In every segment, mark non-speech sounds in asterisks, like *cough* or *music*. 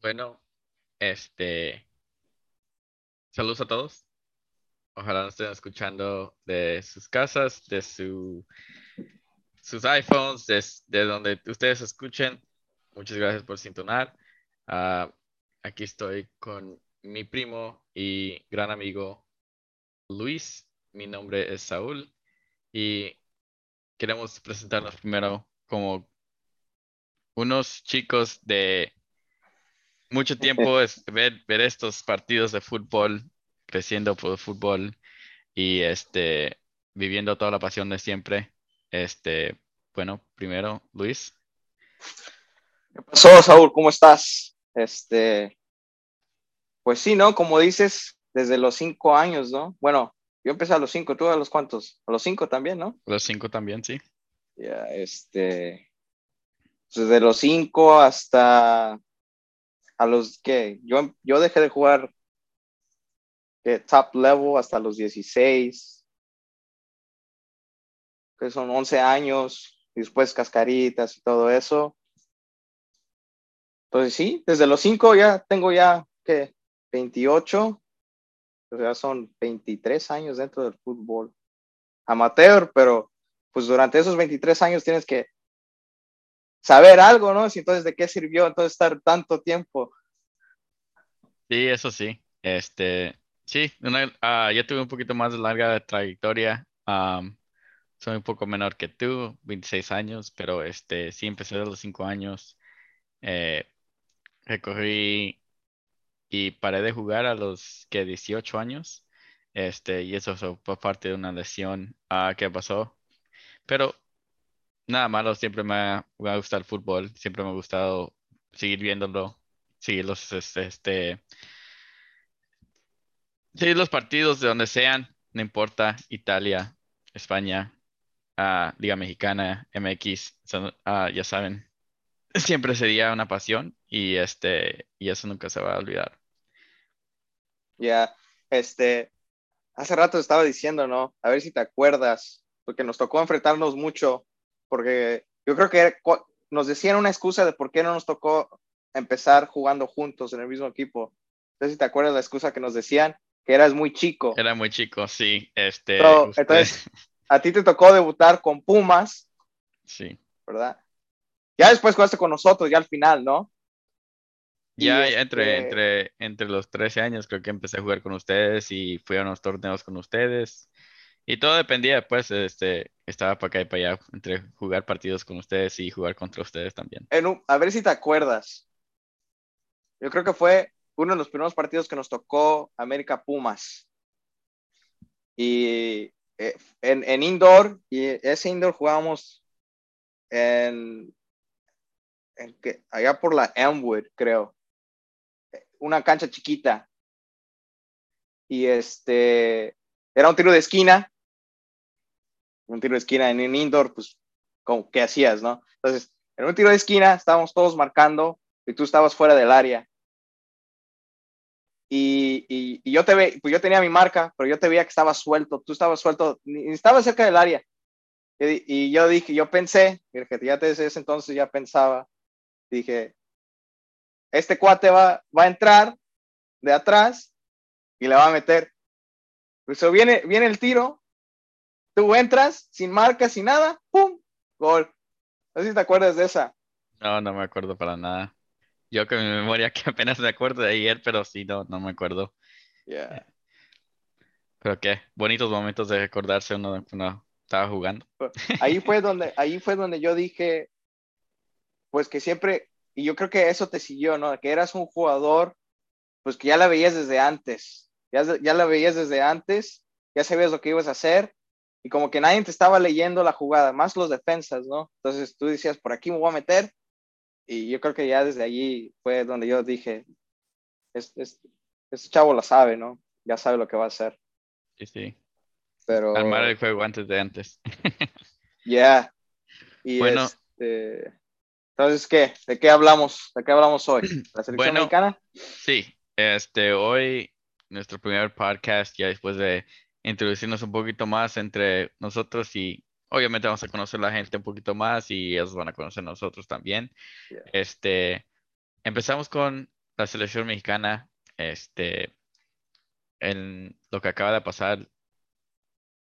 Bueno, este, saludos a todos. Ojalá nos estén escuchando de sus casas, de su, sus iPhones, de, de donde ustedes escuchen. Muchas gracias por sintonar. Ah, aquí estoy con mi primo y gran amigo Luis. Mi nombre es Saúl y queremos presentarnos primero como unos chicos de mucho *laughs* tiempo es ver, ver estos partidos de fútbol, creciendo por el fútbol y este, viviendo toda la pasión de siempre. Este, bueno, primero, Luis. ¿Qué pasó, Saúl? ¿Cómo estás? Este, pues sí, ¿no? Como dices, desde los cinco años, ¿no? Bueno, yo empecé a los cinco, ¿tú a los cuántos? A los cinco también, ¿no? Los cinco también, sí. Ya, este, desde los cinco hasta a los que yo, yo dejé de jugar top level hasta los 16, que son 11 años, después cascaritas y todo eso. Entonces sí, desde los 5 ya tengo ya que 28, o sea, son 23 años dentro del fútbol amateur, pero pues durante esos 23 años tienes que saber algo, ¿no? entonces, ¿de qué sirvió entonces estar tanto tiempo? Sí, eso sí. Este, sí, uh, ya tuve un poquito más larga trayectoria. soy un poco menor que tú, 26 años, pero este, sí empecé a los 5 años. Eh, y paré de jugar a los que 18 años. Este, y eso fue parte de una lesión uh, que pasó. Pero nada malo, siempre me ha, gustado el fútbol, siempre me ha gustado seguir viéndolo, seguir los, este, este, los partidos de donde sean, no importa, Italia, España, uh, Liga Mexicana, MX, uh, ya saben, *laughs* siempre sería una pasión y este, eso nunca se va a olvidar. Ya, este, hace rato estaba diciendo, ¿no? A ver si te acuerdas, porque nos tocó enfrentarnos mucho porque yo creo que nos decían una excusa de por qué no nos tocó empezar jugando juntos en el mismo equipo. Entonces, si te acuerdas la excusa que nos decían, que eras muy chico. Era muy chico, sí. Este, Entonces, a ti te tocó debutar con Pumas. Sí. ¿Verdad? Ya después jugaste con nosotros, ya al final, ¿no? Ya, entre, este entre, entre los 13 años creo que empecé a jugar con ustedes y fui a unos torneos con ustedes. Y todo dependía, pues, este, estaba para acá y para allá, entre jugar partidos con ustedes y jugar contra ustedes también. a ver si te acuerdas. Yo creo que fue uno de los primeros partidos que nos tocó América Pumas. Y eh, en, indoor, y ese indoor jugábamos en, en que, allá por la Elmwood, creo. Una cancha chiquita. Y este, era un tiro de esquina un tiro de esquina en un indoor, pues, ¿qué hacías, no? Entonces, en un tiro de esquina estábamos todos marcando y tú estabas fuera del área. Y, y, yo te ve, pues yo tenía mi marca, pero yo te veía que estabas suelto, tú estabas suelto, ni, estabas cerca del área. Y, yo dije, yo pensé, ya desde ese entonces ya pensaba, dije, este cuate va, va a entrar de atrás y le va a meter. Pues viene, viene el tiro Tú entras sin marca, sin nada, ¡pum! Gol. No sé si te acuerdas de esa. No, no me acuerdo para nada. Yo con mi memoria que apenas me acuerdo de ayer, pero sí, no, no me acuerdo. Yeah. Pero qué, bonitos momentos de recordarse uno cuando estaba jugando. Ahí fue *laughs* donde, ahí fue donde yo dije, pues que siempre, y yo creo que eso te siguió, ¿no? Que eras un jugador, pues que ya la veías desde antes, ya, ya la veías desde antes, ya sabías lo que ibas a hacer, y como que nadie te estaba leyendo la jugada, más los defensas, ¿no? Entonces tú decías, por aquí me voy a meter, y yo creo que ya desde allí fue donde yo dije, este, chavo lo sabe, ¿no? Ya sabe lo que va a hacer. Sí, sí. Pero... Armar el juego antes de antes. *laughs* Ya. Y bueno. Este... Entonces, ¿qué? ¿De qué hablamos? ¿De qué hablamos hoy? ¿La *clears throat* selección bueno, mexicana? Sí. Este, hoy, nuestro primer podcast, ya después de introducirnos un poquito más entre nosotros y obviamente vamos a conocer a la gente un poquito más y ellos van a conocer a nosotros también. Este, empezamos con la selección mexicana, este, en lo que acaba de pasar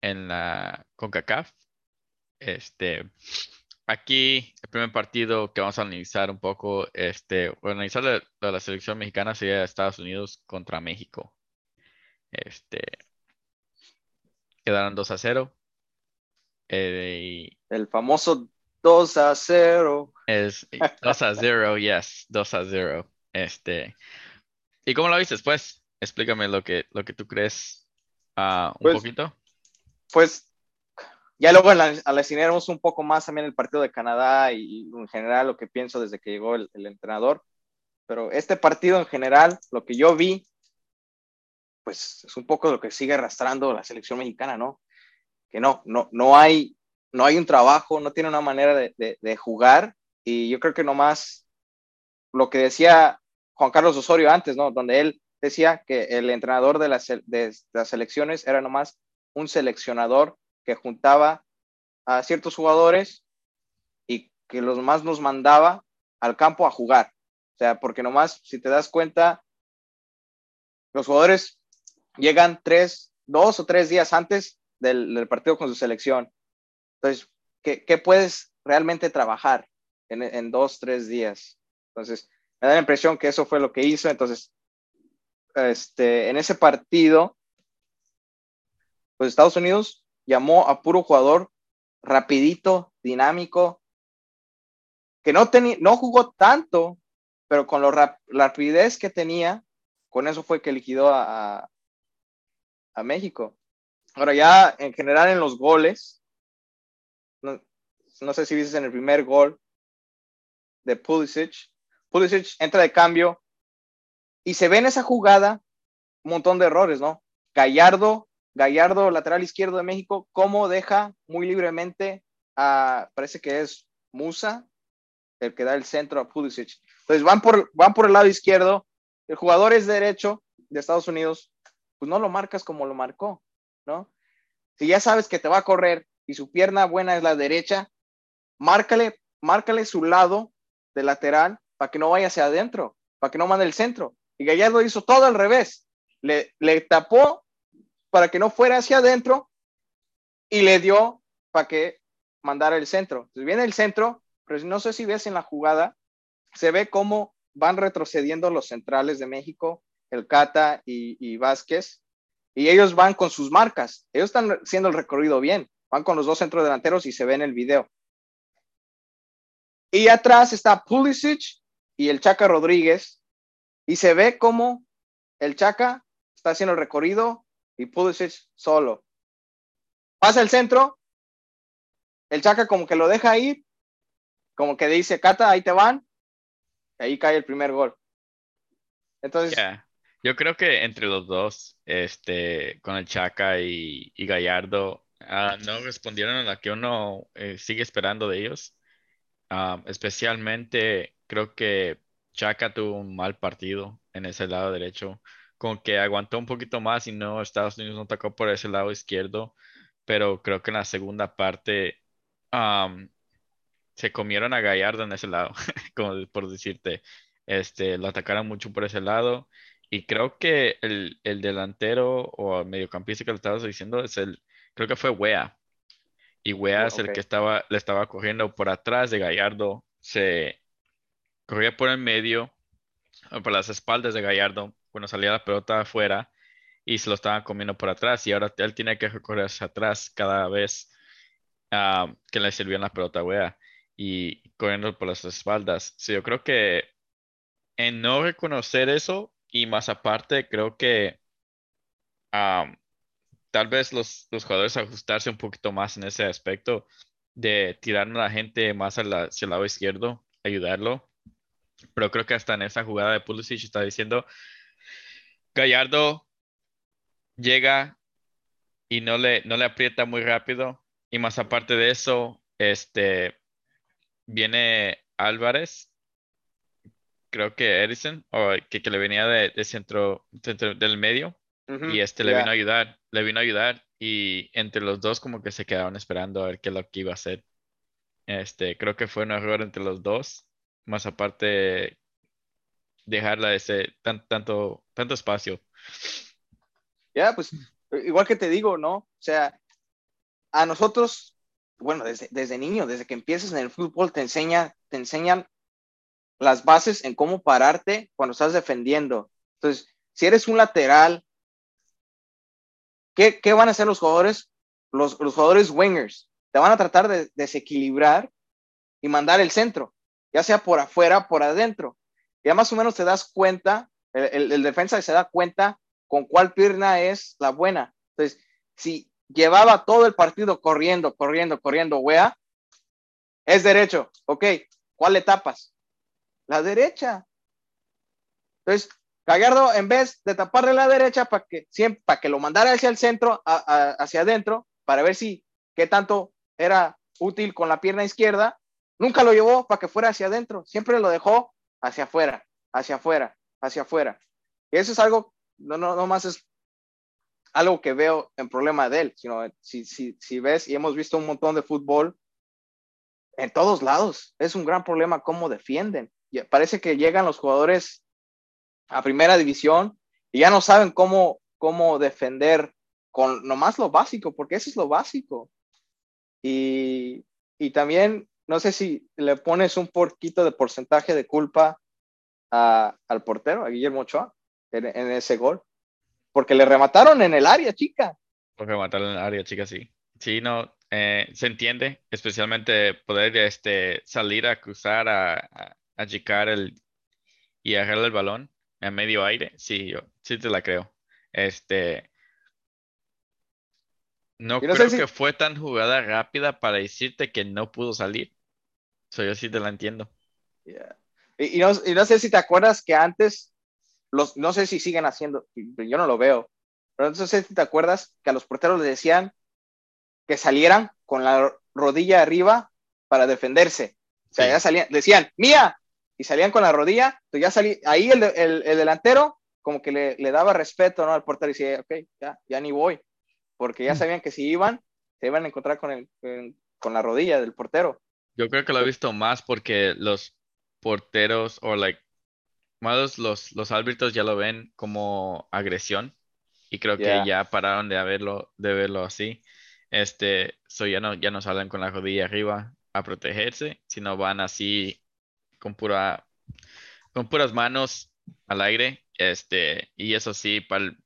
en la CONCACAF. Este, aquí el primer partido que vamos a analizar un poco, este, analizar la, la selección mexicana sería Estados Unidos contra México. Este, quedaron 2 a 0. Eh, el famoso 2 a 0. Es 2 a 0, *laughs* yes, 2 a 0. Este, ¿y cómo lo viste después? Explícame lo que, lo que tú crees uh, un pues, poquito. Pues ya luego analizaremos un poco más también el partido de Canadá y, en general lo que pienso desde que llegó el, el, entrenador. Pero este partido en general, lo que yo vi, pues es un poco lo que sigue arrastrando la selección mexicana, ¿no? Que no, no, no hay, no hay un trabajo, no tiene una manera de, jugar y yo creo que nomás lo que decía Juan Carlos Osorio antes, ¿no? Donde él decía que el entrenador de las, de las selecciones era nomás un seleccionador que juntaba a ciertos jugadores y que los más nos mandaba al campo a jugar. O sea, porque nomás, si te das cuenta, los jugadores llegan tres, dos o tres días antes del, del partido con su selección. Entonces, ¿qué, ¿qué, puedes realmente trabajar en, en dos, tres días? Entonces, me da la impresión que eso fue lo que hizo. Entonces, este, en ese partido, pues Estados Unidos llamó a puro jugador rapidito, dinámico, que no, no jugó tanto, pero con lo rap la rapidez que tenía, con eso fue que liquidó a, a, México. Ahora ya en general en los goles, no, no sé si viste en el primer gol de Pulisic, Pulisic entra de cambio y se ve en esa jugada un montón de errores, ¿no? Gallardo, Gallardo, lateral izquierdo de México, cómo deja muy libremente a, parece que es Musa, el que da el centro a Pulisic. Entonces van por, van por el lado izquierdo, el jugador es derecho de Estados Unidos, pues no lo marcas como lo marcó, ¿no? Si ya sabes que te va a correr y su pierna buena es la derecha, márcale, márcale su lado de lateral para que no vaya hacia adentro, para que no mande el centro. Y Gallardo hizo todo al revés. Le, le tapó para que no fuera hacia adentro y le dio para que mandara el centro. Entonces viene el centro, pero no sé si ves en la jugada, se ve cómo van retrocediendo los centrales de México, el Cata y, y Vázquez, y ellos van con sus marcas. Ellos están haciendo el recorrido bien, van con los dos centros delanteros y se ve en el video. Y atrás está Pulisic y el Chaca Rodríguez, y se ve como el Chaca está haciendo el recorrido y Pulisic solo. Pasa el centro, el Chaca como que lo deja ir, como que dice, Cata, ahí te van, ahí cae el primer gol. Entonces... Yo creo que entre los dos, este, con el Chaca y, y Gallardo, uh, no respondieron a la que uno eh, sigue esperando de ellos. Uh, especialmente creo que Chaka tuvo un mal partido en ese lado derecho, con que aguantó un poquito más y no, Estados Unidos no atacó por ese lado izquierdo, pero creo que en la segunda parte um, se comieron a Gallardo en ese lado, *laughs* como por decirte, este, lo atacaron mucho por ese lado y creo que el, el delantero o el mediocampista que le estabas diciendo es el, creo que fue Wea. Y Wea oh, es el que estaba, le estaba cogiendo por atrás de Gallardo, se, corría por el medio, por las espaldas de Gallardo, cuando salía la pelota afuera y se lo estaban comiendo por atrás y ahora él tiene que recorrer hacia atrás cada vez uh, que le sirvían la pelota wea y corriendo por las espaldas. Sí, yo creo que en no reconocer eso y más aparte creo que tal vez los, los, jugadores ajustarse un poquito más en ese aspecto de tirar a la gente más hacia el lado izquierdo, ayudarlo pero creo que hasta en esa jugada de Pulisic está diciendo, Gallardo llega y no le, no le aprieta muy rápido. Y más aparte de eso, este, viene Álvarez, creo que Edison, o que, que le venía de, centro, del medio, y este le vino a ayudar, le vino a ayudar, y entre los dos como que se quedaron esperando a ver qué es lo que iba a hacer. Este, creo que fue un error entre los dos más aparte, dejarla ese tan, tanto, tanto espacio. Ya, pues igual que te digo, ¿no? O sea, a nosotros, bueno, desde, desde niño, desde que empiezas en el fútbol, te, enseña, te enseñan las bases en cómo pararte cuando estás defendiendo. Entonces, si eres un lateral, ¿qué, qué van a hacer los jugadores? Los, los jugadores wingers te van a tratar de desequilibrar y mandar el centro, ya sea por afuera, por adentro. Ya más o menos te das cuenta, el, el, defensa se da cuenta con cuál pierna es la buena. Entonces, si llevaba todo el partido corriendo, corriendo, corriendo, wea, es derecho. Ok, ¿cuál le tapas? La derecha. Entonces, Gallardo, en vez de taparle la derecha para que, siempre, para que lo mandara hacia el centro, hacia adentro, para ver si qué tanto era útil con la pierna izquierda, nunca lo llevó para que fuera hacia adentro, siempre lo dejó hacia afuera, hacia afuera, hacia afuera. Y eso es algo, no, no, no más es algo que veo en problema de él, sino si, si, si ves y hemos visto un montón de fútbol en todos lados, es un gran problema cómo defienden. Parece que llegan los jugadores a primera división y ya no saben cómo, cómo defender con nomás lo básico, porque eso es lo básico. Y, y también, no sé si le pones un poquito de porcentaje de culpa a, al portero, a Guillermo Ochoa, en, ese gol. Porque le remataron en el área, chica. Porque remataron en el área, chica, sí. Sí, no, eh, se entiende, especialmente poder este, salir a cruzar, a, a el, y agarrar el balón en medio aire. Sí, yo sí te la creo. Este, no, creo que fue tan jugada rápida para decirte que no pudo salir. So, yo sí te la entiendo. Y, no, sé si te acuerdas que antes, los, no sé si siguen haciendo, yo no lo veo, pero no sé si te acuerdas que a los porteros les decían que salieran con la rodilla arriba para defenderse. O sea, ya salían, decían, mía, y salían con la rodilla, entonces ya salí, ahí el, el, el delantero como que le, le, daba respeto ¿no? al portero y decía, ok, ya, ya ni voy porque ya mm. sabían que si iban, se iban a encontrar con, el, con la rodilla del portero. Yo creo que lo he visto más porque los porteros o like más los, los árbitros ya lo ven como agresión y creo que ya pararon de verlo, de verlo así. Este, so ya no, ya no salen con la rodilla arriba a protegerse, sino van así con pura, con puras manos al aire. Este, y eso sí, para el,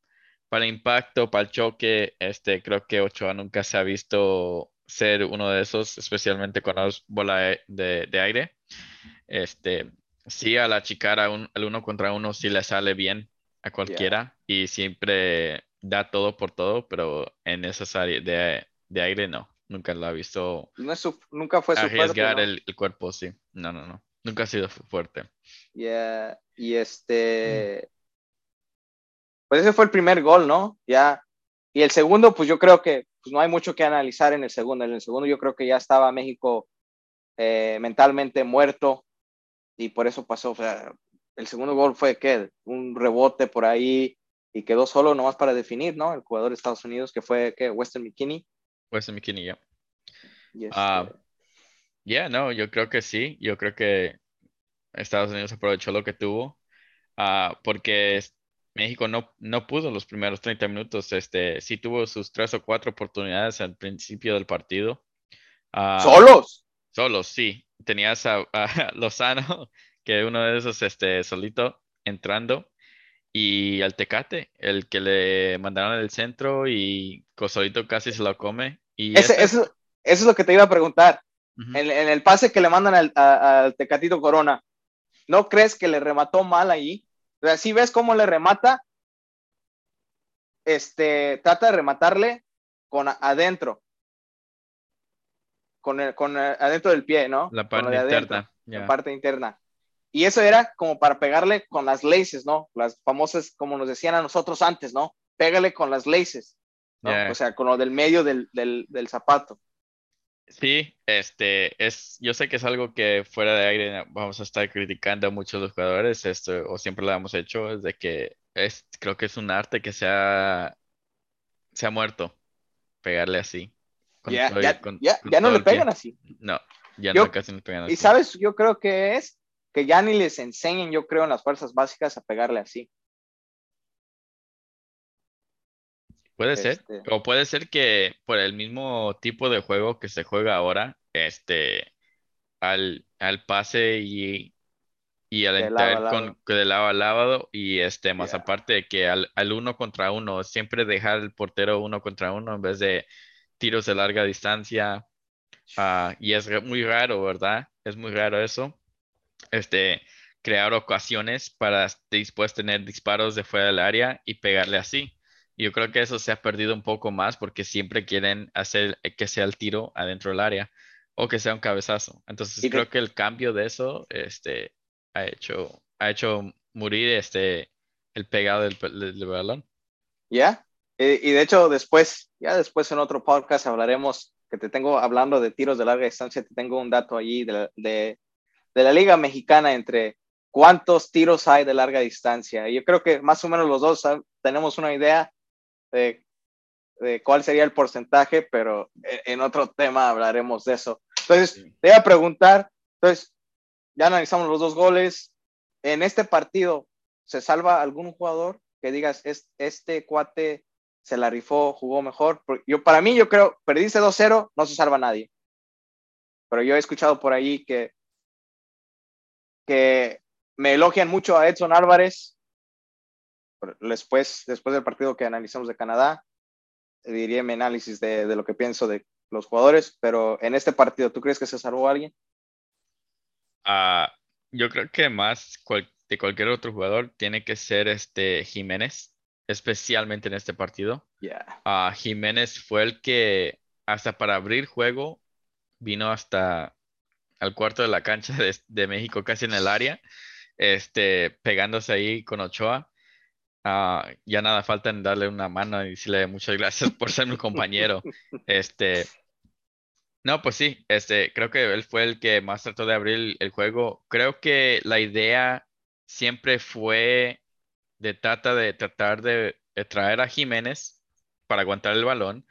para impacto, para el choque, este, creo que Ochoa nunca se ha visto ser uno de esos, especialmente con las bola de, aire. Este, sí, a la chicara un, al uno contra uno sí le sale bien a cualquiera y siempre da todo por todo, pero en esas áreas de, de aire no, nunca lo ha visto. No nunca fue su arriesgar el, el, cuerpo, sí. No, no, no. Nunca ha sido fuerte. Yeah. Y este, pues ese fue el primer gol, ¿no? Ya. Y el segundo, pues yo creo que pues no hay mucho que analizar en el segundo. En el segundo yo creo que ya estaba México eh, mentalmente muerto y por eso pasó. O sea, el segundo gol fue que un rebote por ahí y quedó solo nomás para definir, ¿no? El jugador de Estados Unidos que fue que Western McKinney. Western McKinney, ya. Yeah. Uh, yeah, no, yo creo que sí. Yo creo que Estados Unidos aprovechó lo que tuvo uh, porque México no, no pudo los primeros 30 minutos. Este, sí tuvo sus tres o cuatro oportunidades al principio del partido. Uh, ¿Solos? Solos, sí. Tenías a, a, *laughs* Lozano, que uno de esos este, solito entrando, y al Tecate, el que le mandaron el centro y Cosolito casi se lo come. Y Ese, eso, eso, es lo que te iba a preguntar. Uh -huh. en, en, el pase que le mandan al, al Tecatito Corona, ¿no crees que le remató mal ahí? O sea, si ves cómo le remata, este, trata de rematarle con adentro, con, el, con el, adentro del pie, ¿no? La parte interna. Yeah. La parte interna. Y eso era como para pegarle con las laces, ¿no? Las famosas, como nos decían a nosotros antes, ¿no? Pégale con las laces, ¿no? Yeah. O sea, con lo del medio del, del, del zapato. Sí, este es, yo sé que es algo que fuera de aire vamos a estar criticando a muchos los jugadores, esto, o siempre lo hemos hecho, es de que es, creo que es un arte que se ha, se ha muerto, pegarle así. Ya, ya, con, ya, con ya no le pegan así. No, ya yo, no casi no pegan así. Y sabes, yo creo que es que ya ni les enseñen, yo creo, en las fuerzas básicas a pegarle así. Puede ser. Este. O puede ser que por el mismo tipo de juego que se juega ahora, este, al, al pase y, y al De entrar con, de lado a lado y este, más aparte de que al, al uno contra uno, siempre dejar el portero uno contra uno en vez de tiros de larga distancia. Ah, y es muy raro, ¿verdad? Es muy raro eso. Este, crear ocasiones para después tener disparos de fuera del área y pegarle así. Y Yo creo que eso se ha perdido un poco más porque siempre quieren hacer que sea el tiro adentro del área o que sea un cabezazo. Entonces Y creo que el cambio de eso, este, ha hecho, ha hecho morir este, el pegado del, del- del balón. ¿Ya? Eh, y de hecho, después, ya después en otro podcast hablaremos, que te tengo hablando de tiros de larga distancia, te tengo un dato allí de la, de, de la Liga Mexicana entre cuántos tiros hay de larga distancia. Y yo creo que más o menos los dos ah, tenemos una idea de, de cuál sería el porcentaje, pero en, otro tema hablaremos de eso. Entonces, Sí. te iba a preguntar, entonces, ya analizamos los dos goles. En este partido, ¿se salva algún jugador que digas, "Es- este cuate se la rifó, jugó mejor? Yo, para mí, yo creo, perdiste 2-0, no se salva nadie. Pero yo he escuchado por ahí que, que me elogian mucho a Edson Álvarez. Después, después del partido que analizamos de Canadá, diría mi análisis de, de lo que pienso de los jugadores. Pero en este partido, ¿tú crees que se salvó alguien? Ah, yo creo que más cual- de cualquier otro jugador tiene que ser este Jiménez, especialmente en este partido. Ya. Ah, Jiménez fue el que hasta para abrir juego vino hasta al cuarto de la cancha de, de México, casi en el área, este, pegándose ahí con Ochoa. Ah, ya nada falta en darle una mano y decirle muchas gracias por ser mi compañero. *laughs* Este, no, pues sí, este, creo que él fue el que más trató de abrir el, el juego. Creo que la idea siempre fue de trata de tratar de, de traer a Jiménez para aguantar el balón,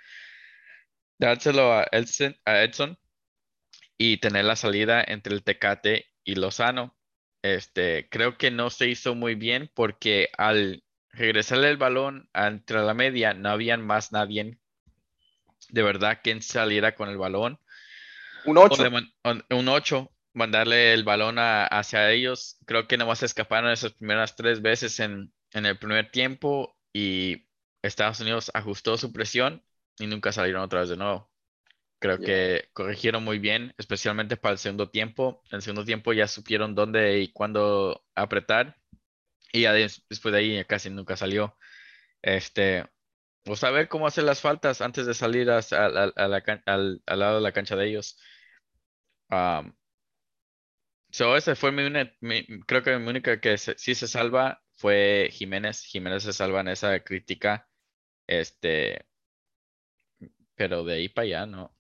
dárselo a Edson, a Edson y tener la salida entre el Tecate y Lozano. Este, creo que no se hizo muy bien porque al regresarle el balón entre la media no habían más nadie de verdad quien saliera con el balón Un o 8. de man- o- un 8, mandarle el balón a- hacia ellos. Creo que nomás escaparon esas primeras tres veces en, en el primer tiempo y Estados Unidos ajustó su presión y nunca salieron otra vez de nuevo. Creo que corrigieron muy bien, especialmente para el segundo tiempo. En el segundo tiempo ya supieron dónde y cuándo apretar y ya des- después de ahí casi nunca salió. Este, o saber cómo hacer las faltas antes de salir a, a- a- la al, al lado de la cancha de ellos. Um, so fue mi, mi- creo que mi única que se- sí se salva fue Jiménez. Jiménez se salva en esa crítica. Este, pero de ahí para allá no.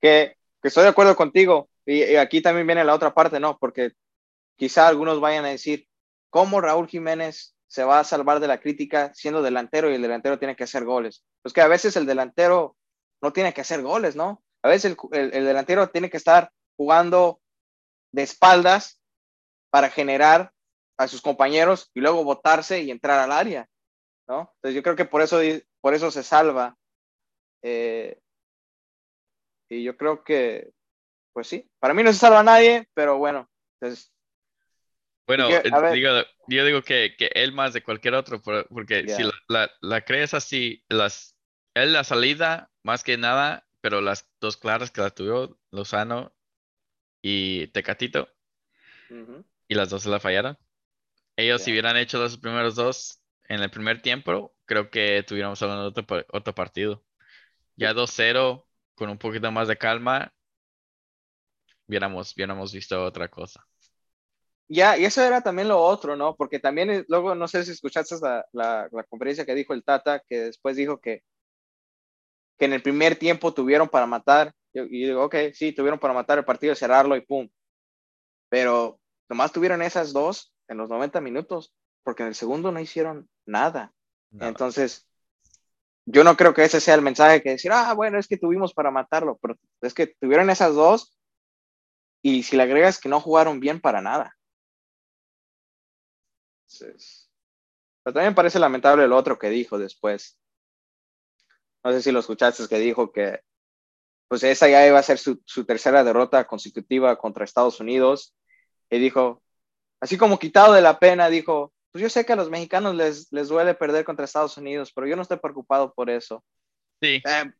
que, que estoy de acuerdo contigo. Y, y aquí también viene la otra parte, ¿no? Porque quizá algunos vayan a decir, ¿cómo Raúl Jiménez se va a salvar de la crítica siendo delantero y el delantero tiene que hacer goles? Pues que a veces el delantero no tiene que hacer goles, ¿no? A veces el, el- el delantero tiene que estar jugando de espaldas para generar a sus compañeros y luego botarse y entrar al área, ¿no? Entonces yo creo que por eso, por eso se salva. Eh, y yo creo que, pues sí, para mí no se salva nadie, pero bueno, entonces, Bueno, digo, yo digo que, que él más de cualquier otro, por- porque si la, la, la crees así, las, él la salida más que nada, pero las dos claras que la tuvo, Lozano y Tecatito, y las dos se la fallaron. Ellos si hubieran hecho los primeros dos en el primer tiempo, creo que tuviéramos hablando de otro, otro partido. Ya 2-0, con un poquito más de calma, hubiéramos, hubiéramos visto otra cosa. Ya, y eso era también lo otro, ¿no? Porque también eh, luego, no sé si escuchaste la, la, la conferencia que dijo el Tata, que después dijo que, que en el primer tiempo tuvieron para matar. Yo- Y digo, ok, sí, tuvieron para matar el partido, cerrarlo y pum. Pero nomás tuvieron esas dos en los 90 minutos, porque en el segundo no hicieron nada. Nada. Entonces, yo no creo que ese sea el mensaje que decir, ah, bueno, es que tuvimos para matarlo, pero es que tuvieron esas dos y si le agregas que no jugaron bien para nada. Entonces, pero también parece lamentable lo otro que dijo después. No sé si lo escuchaste, que dijo que pues esa ya iba a ser su, su tercera derrota consecutiva contra Estados Unidos. Y dijo, así como quitado de la pena, dijo, pues yo sé que a los mexicanos les, les duele perder contra Estados Unidos, pero yo no estoy preocupado por eso. Sí. Eh,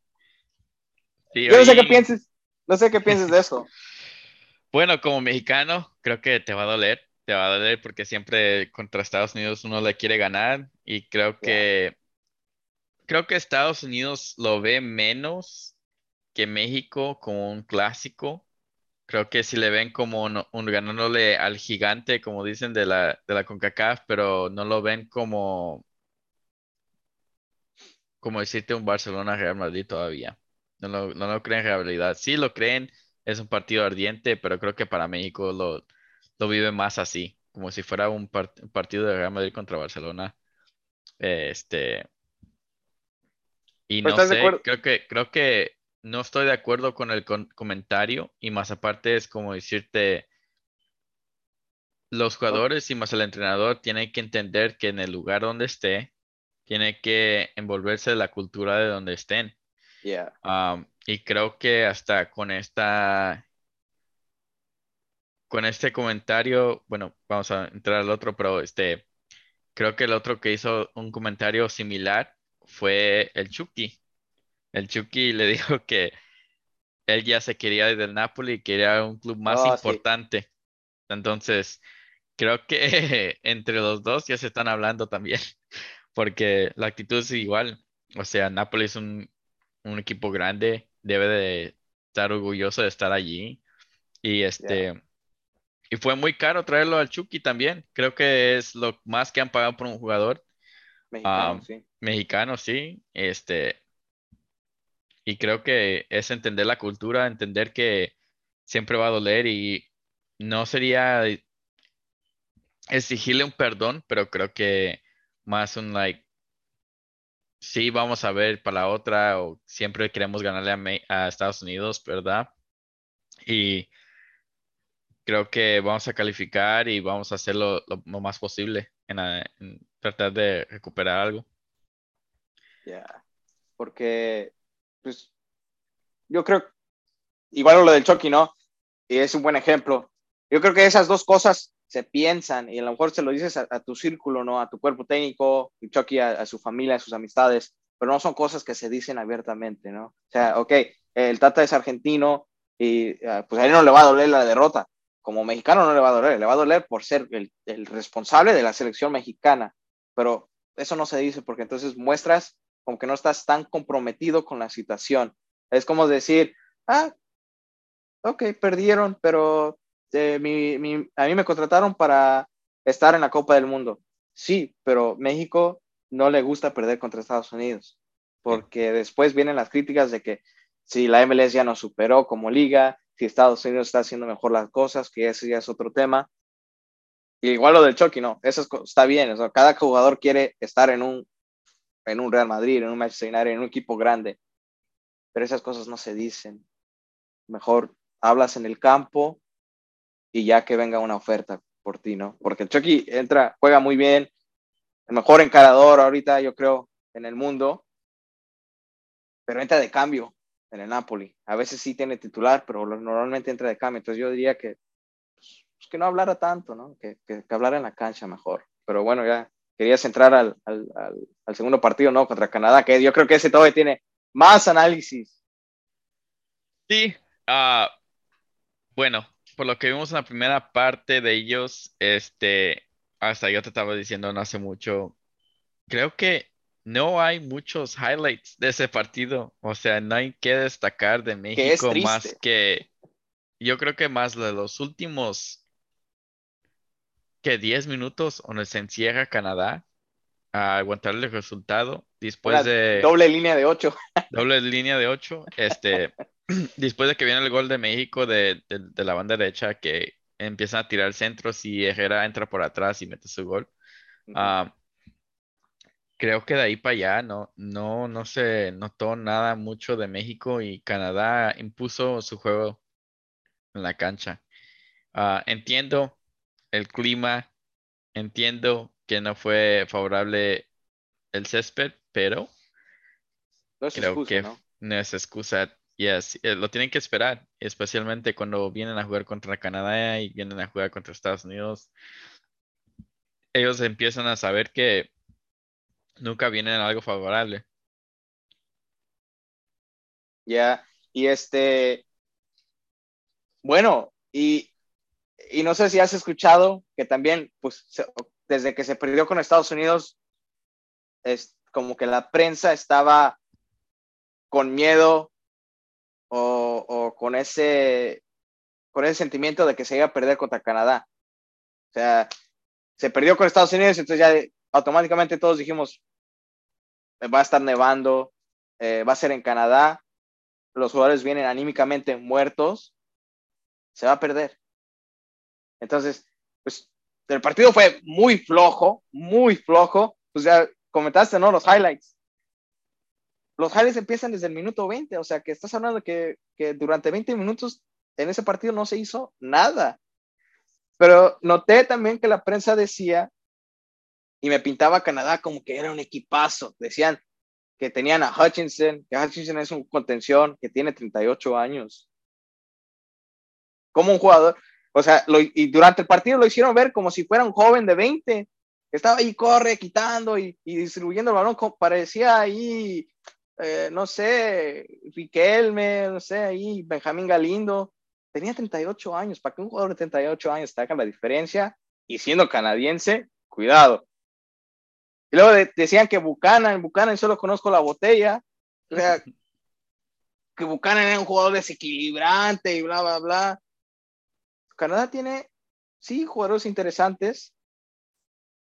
sí, yo no sé qué pienses, no sé qué pienses de eso. *laughs* Bueno, como mexicano, creo que te va a doler. Te va a doler porque siempre contra Estados Unidos uno le quiere ganar y creo que creo que Estados Unidos lo ve menos que México como un clásico. Creo que si le ven como un, un ganándole al gigante, como dicen de la de la CONCACAF, pero no lo ven como como decirte un Barcelona Real Madrid todavía. No lo, no lo creen en realidad. Sí lo creen, es un partido ardiente, pero creo que para México lo, lo vive más así, como si fuera un, par- un partido de Real Madrid contra Barcelona. Eh, Este, y no ¿estás de sé, creo que, creo que no estoy de acuerdo con el con- comentario, y más aparte es como decirte, los jugadores y más el entrenador tienen que entender que en el lugar donde esté, tiene que envolverse de la cultura de donde estén. Yeah. Um, y creo que hasta con esta, con este comentario, bueno, vamos a entrar al otro, pero este, creo que el otro que hizo un comentario similar fue el Chucky. El Chucky le *laughs* dijo que él ya se quería ir del Napoli y quería un club más Oh, sí. importante. Entonces, creo que *laughs* entre los dos ya se están hablando también, *laughs* porque la actitud es igual. O sea, Napoli es un, un equipo grande, debe de estar orgulloso de estar allí. Y este, y fue muy caro traerlo al Chucky también. Creo que es lo más que han pagado por un jugador Mexicano, Ah, sí. mexicano, sí. Este, y creo que es entender la cultura, entender que siempre va a doler y no sería exigirle un perdón, pero creo que más un like, sí, vamos a ver para la otra o siempre queremos ganarle a, a Estados Unidos, ¿verdad? Y creo que vamos a calificar y vamos a hacerlo lo, lo más posible en, a- en tratar de recuperar algo. Yeah. Porque, pues, yo creo, igual lo del Chucky, ¿no? Y es un buen ejemplo. Yo creo que esas dos cosas se piensan y a lo mejor se lo dices a, a tu círculo, ¿no? A tu cuerpo técnico, Chucky a, a su familia, a sus amistades, pero no son cosas que se dicen abiertamente, ¿no? O sea, ok, el Tata es argentino y ah, pues a él no le va a doler la derrota. Como mexicano no le va a doler, le va a doler por ser el, responsable de la selección mexicana, pero eso no se dice porque entonces muestras como que no estás tan comprometido con la situación. Es como decir, ah, ok, perdieron, pero eh, a mí me contrataron para estar en la Copa del Mundo. Sí, pero México no le gusta perder contra Estados Unidos, porque después vienen las críticas de que si la MLS ya nos superó como liga, si Estados Unidos está haciendo mejor las cosas, que ese ya es otro tema. Igual lo del Chucky, no, eso es, está bien, cada jugador quiere estar en un, en un Real Madrid, en un Manchester United, en un equipo grande, pero esas cosas no se dicen. Mejor hablas en el campo y ya que venga una oferta por ti, ¿no? Porque el Chucky entra, juega muy bien, el mejor encarador ahorita, yo creo, en el mundo, pero entra de cambio en el Napoli. A veces sí tiene titular, pero normalmente entra de cambio. Entonces yo diría que, pues, que no hablara tanto, ¿no? Que, que, que, hablara en la cancha mejor. Pero bueno, ya querías entrar al, al, al, segundo partido, ¿no? Contra Canadá, que yo creo que ese todavía tiene más análisis. Sí, uh, bueno, por lo que vimos en la primera parte de ellos, este, hasta yo te estaba diciendo no hace mucho, creo que no hay muchos highlights de ese partido, o sea, no hay que destacar de México que más que, yo creo que más de los últimos, que 10 minutos donde se encierra Canadá a aguantar el resultado, después Una de... Doble línea de 8. *laughs* Doble línea de 8, este... *clears throat* después de que viene el gol de México de, de, de, la banda derecha, que empiezan a tirar centros y Herrera entra por atrás y mete su gol. Uh creo que de ahí para allá no, no, no se notó nada mucho de México y Canadá impuso su juego en la cancha. Uh, entiendo el clima, entiendo que no fue favorable el césped, pero No es creo excusa, que ¿no? no es excusa. Yes, eh, lo tienen que esperar, especialmente cuando vienen a jugar contra Canadá y vienen a jugar contra Estados Unidos. Ellos empiezan a saber que nunca vienen algo favorable. Ya, y este, bueno, y, y no sé si has escuchado que también, pues, desde que se perdió con Estados Unidos, es como que la prensa estaba con miedo o, o con ese, con ese sentimiento de que se iba a perder contra Canadá. O sea, se perdió con Estados Unidos, entonces ya automáticamente todos dijimos, va a estar nevando, eh, va a ser en Canadá, los jugadores vienen anímicamente muertos, se va a perder. Entonces, pues el partido fue muy flojo, muy flojo. Pues ya comentaste, ¿no? Los highlights. Los highlights empiezan desde el minuto 20, o sea que estás hablando que, que durante 20 minutos en ese partido no se hizo nada. Pero noté también que la prensa decía, y me pintaba Canadá como que era un equipazo. Decían que tenían a Hutchinson, que Hutchinson es un contención que tiene 38 años. Como un jugador, o sea, lo, y durante el partido lo hicieron ver como si fuera un joven de 20, que estaba ahí, corre, quitando y, y distribuyendo el balón, parecía ahí, eh, no sé, Riquelme, no sé, ahí, Benjamín Galindo. Tenía 38 años, para que un jugador de 38 años haga la diferencia, y siendo canadiense, cuidado. Y luego de, decían que Buchanan, Buchanan solo conozco la botella, o sea, *laughs* que Buchanan era un jugador desequilibrante y bla, bla, bla. Canadá tiene, sí, jugadores interesantes,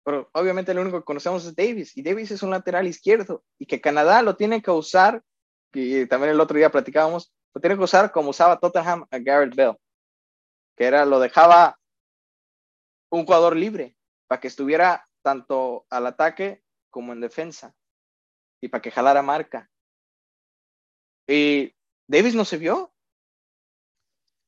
pero obviamente lo único que conocemos es Davis, y Davis es un lateral izquierdo, y que Canadá lo tiene que usar, y también el otro día platicábamos, lo tiene que usar como usaba Tottenham a Garrett Bell, que era, lo dejaba un jugador libre, para que estuviera tanto al ataque como en defensa, y para que jalara marca. Y Davis no se vio,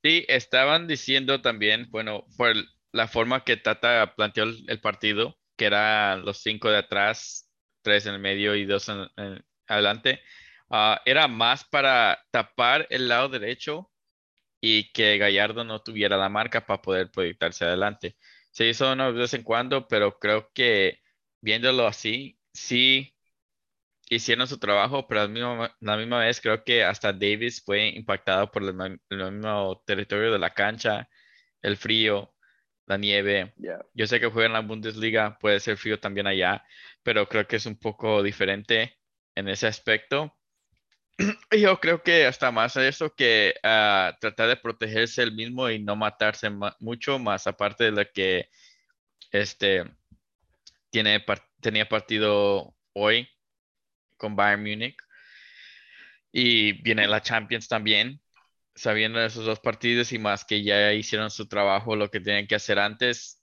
Sí, estaban diciendo también, bueno, por la forma que Tata planteó el, partido, que eran los cinco de atrás, tres en el medio y dos en adelante, ah, era más para tapar el lado derecho y que Gallardo no tuviera la marca para poder proyectarse adelante. Se hizo una vez en cuando, pero creo que viéndolo así, sí hicieron su trabajo, pero a la misma, la misma vez creo que hasta Davis fue impactado por el, el mismo territorio de la cancha, el frío, la nieve. Yeah. Yo sé que juega en la Bundesliga, puede ser frío también allá, pero creo que es un poco diferente en ese aspecto. Yo creo que hasta más eso que ah, tratar de protegerse el mismo y no matarse ma- mucho, más aparte de lo que este tiene tenía partido hoy con Bayern Múnich y viene la Champions también, sabiendo de esos dos partidos y más que ya hicieron su trabajo, lo que tenían que hacer antes,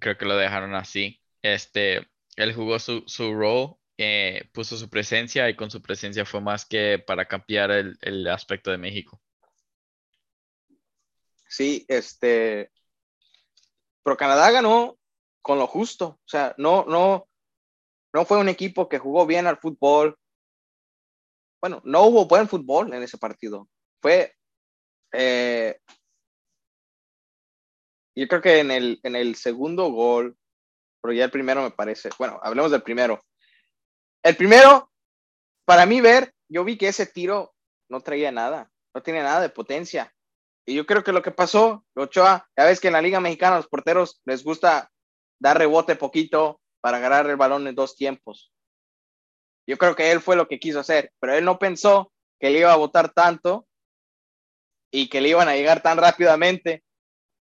creo que lo dejaron así. Este, él jugó su, su rol, eh, puso su presencia y con su presencia fue más que para cambiar el, aspecto de México. Sí, este. Pero Canadá ganó con lo justo. O sea, no, no, no fue un equipo que jugó bien al fútbol. Bueno, no hubo buen fútbol en ese partido. Fue. eh, yo creo que en el, en el segundo gol, pero ya el primero me parece. Bueno, hablemos del primero. El primero, para mí ver, yo vi que ese tiro no traía nada, no tiene nada de potencia. Y yo creo que lo que pasó, Ochoa, ya ves que en la Liga Mexicana los porteros les gusta dar rebote poquito para agarrar el balón en dos tiempos. Yo creo que él fue lo que quiso hacer, pero él no pensó que le iba a botar tanto y que le iban a llegar tan rápidamente.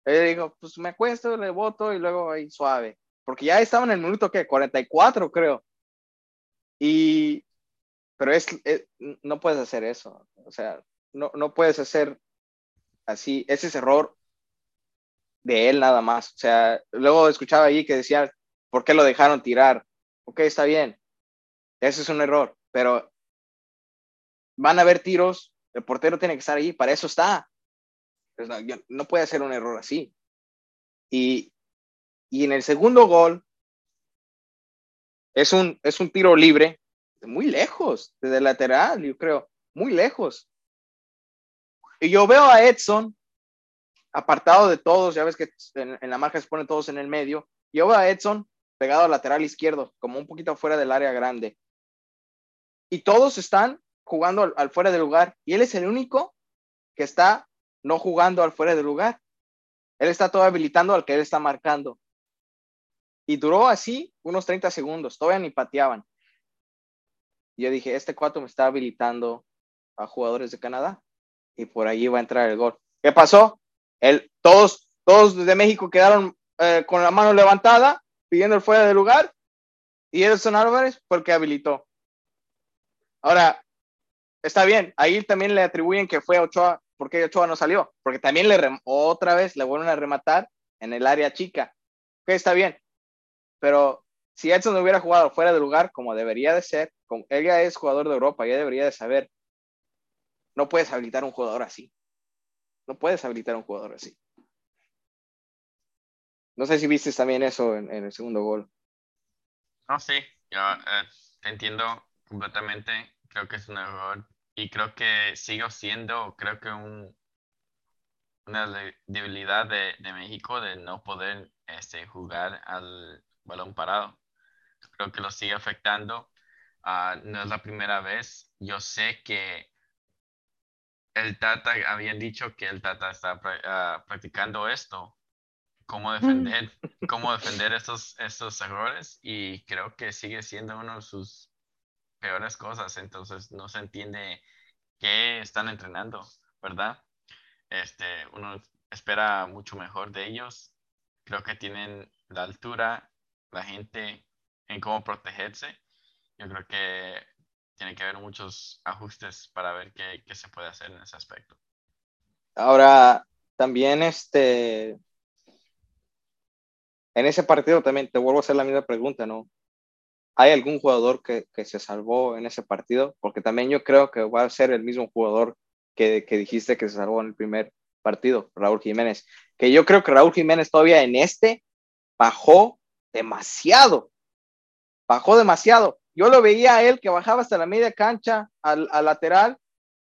Él dijo, pues me acuesto, le boto y luego ahí suave. Porque ya estaban en el minuto que 44, creo. Y, pero es, no puedes hacer eso. O sea, no, no puedes hacer así, ese es error de él nada más. O sea, luego escuchaba ahí que decía, ¿por qué lo dejaron tirar? Ok, está bien. Ese es un error, pero van a haber tiros, el portero tiene que estar ahí, para eso está. No, puede hacer un error así. Y, y en el segundo gol, es un, es un tiro libre muy lejos, desde lateral, yo creo, muy lejos. Y yo veo a Edson apartado de todos, ya ves que en, la marca se ponen todos en el medio. Yo veo a Edson pegado al lateral izquierdo, como un poquito fuera del área grande. Y todos están jugando al, al fuera del lugar. Y él es el único que está no jugando al fuera del lugar. Él está todo habilitando al que él está marcando. Y duró así unos 30 segundos, todavía ni pateaban. Yo dije, este cuatro me está habilitando a jugadores de Canadá y por allí va a entrar el gol. ¿Qué pasó? El, todos, todos de México quedaron eh, con la mano levantada pidiendo el fuera de lugar y Edson Álvarez fue el que habilitó. Ahora, está bien, ahí también le atribuyen que fue Ochoa, porque Ochoa no salió, porque también le otra vez le vuelven a rematar en el área chica. Ok, está bien, pero si Edson hubiera jugado fuera de lugar como debería de ser, como, él ya es jugador de Europa, ya debería de saber, no puedes habilitar un jugador así. No puedes habilitar un jugador así. No sé si viste también eso en, el segundo gol. No, sí, yo eh, te entiendo completamente. Creo que es un error y creo que sigo siendo, creo que un, una debilidad de, de México de no poder este, jugar al balón parado. Creo que lo sigue afectando. Ah, no es la primera vez. Yo sé que el Tata, habían dicho que el Tata está ah, practicando esto, cómo defender, cómo defender estos, estos errores y creo que sigue siendo uno de sus peores cosas. Entonces no se entiende qué están entrenando, ¿verdad? Este, uno espera mucho mejor de ellos. Creo que tienen la altura la gente en cómo protegerse. Yo creo que tiene que haber muchos ajustes para ver qué, qué se puede hacer en ese aspecto. Ahora, también este, en ese partido también te vuelvo a hacer la misma pregunta, ¿no? ¿Hay algún jugador que, que, se salvó en ese partido? Porque también yo creo que va a ser el mismo jugador que, que, dijiste que se salvó en el primer partido, Raúl Jiménez. Que yo creo que Raúl Jiménez todavía en este bajó demasiado. Bajó demasiado. Yo lo veía a él que bajaba hasta la media cancha al, lateral.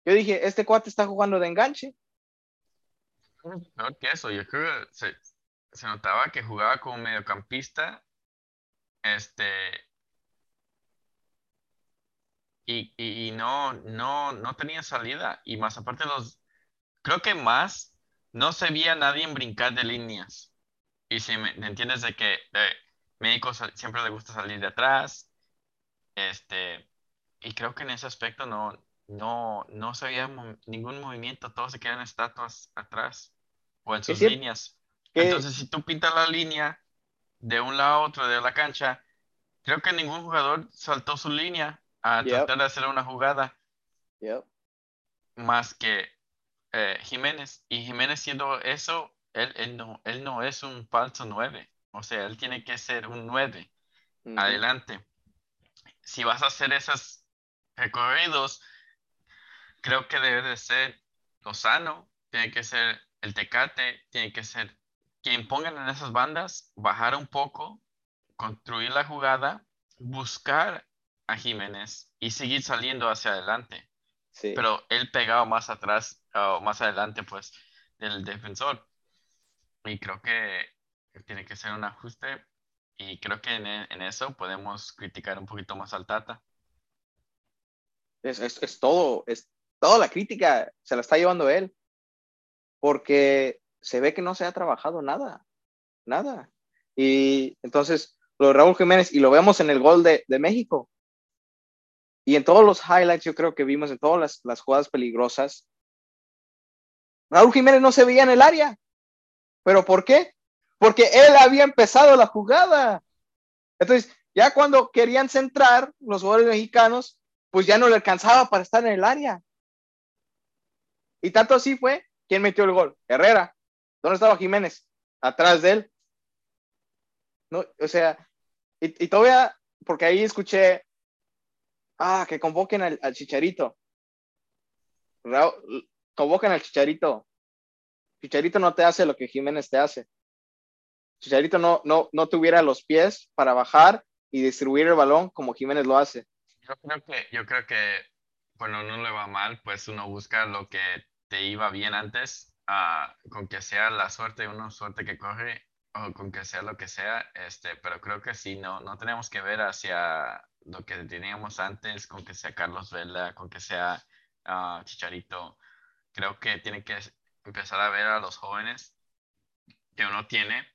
Yo dije, este cuate está jugando de enganche. No, que eso, yo creo que se, se notaba que jugaba como mediocampista. Este. Y, y, no, no, no tenía salida. Y más aparte los. Creo que más no se veía nadie en brincar de líneas. Y si me, entiendes de que México siempre le gusta salir de atrás. Este, y creo que en ese aspecto no, no, no se veía ningún movimiento, todos se quedan estatuas atrás o en sus líneas. Entonces, si tú pintas la línea de un lado a otro de la cancha, creo que ningún jugador saltó su línea a tratar de hacer una jugada. Más que eh, Jiménez. Y Jiménez siendo eso, él, él, no, él no es un falso 9. O sea, él tiene que ser un 9. Adelante. Si vas a hacer esos recorridos, creo que debe de ser Lozano, tiene que ser el Tecate, tiene que ser quien pongan en esas bandas, bajar un poco, construir la jugada, buscar a Jiménez y seguir saliendo hacia adelante. Pero él pegado más atrás o más adelante, pues, del defensor. Y creo que tiene que ser un ajuste y creo que en, en eso podemos criticar un poquito más al Tata. Es, es, es, todo, es toda la crítica se la está llevando él, porque se ve que no se ha trabajado nada, nada. Y entonces, lo de Raúl Jiménez, y lo vemos en el gol de, de México, y en todos los highlights yo creo que vimos, en todas las, las jugadas peligrosas, Raúl Jiménez no se veía en el área. ¿Pero por qué? Porque él había empezado la jugada. Entonces, ya cuando querían centrar los jugadores mexicanos, pues ya no le alcanzaba para estar en el área. Y tanto así fue, ¿quién metió el gol? Herrera. ¿Dónde estaba Jiménez? Atrás de él. No, o sea, y, todavía, porque ahí escuché, ah, que convoquen al, Chicharito. convoquen al Chicharito. Chicharito no te hace lo que Jiménez te hace. Chicharito no, no, no tuviera los pies para bajar y distribuir el balón como Jiménez lo hace. Yo creo que, yo creo que cuando no le va mal, pues uno busca lo que te iba bien antes, uh, con que sea la suerte, uno suerte que coge, o con que sea lo que sea, este, pero creo que sí, no, no tenemos que ver hacia lo que teníamos antes, con que sea Carlos Vela, con que sea uh, Chicharito. Creo que tiene que empezar a ver a los jóvenes que uno tiene,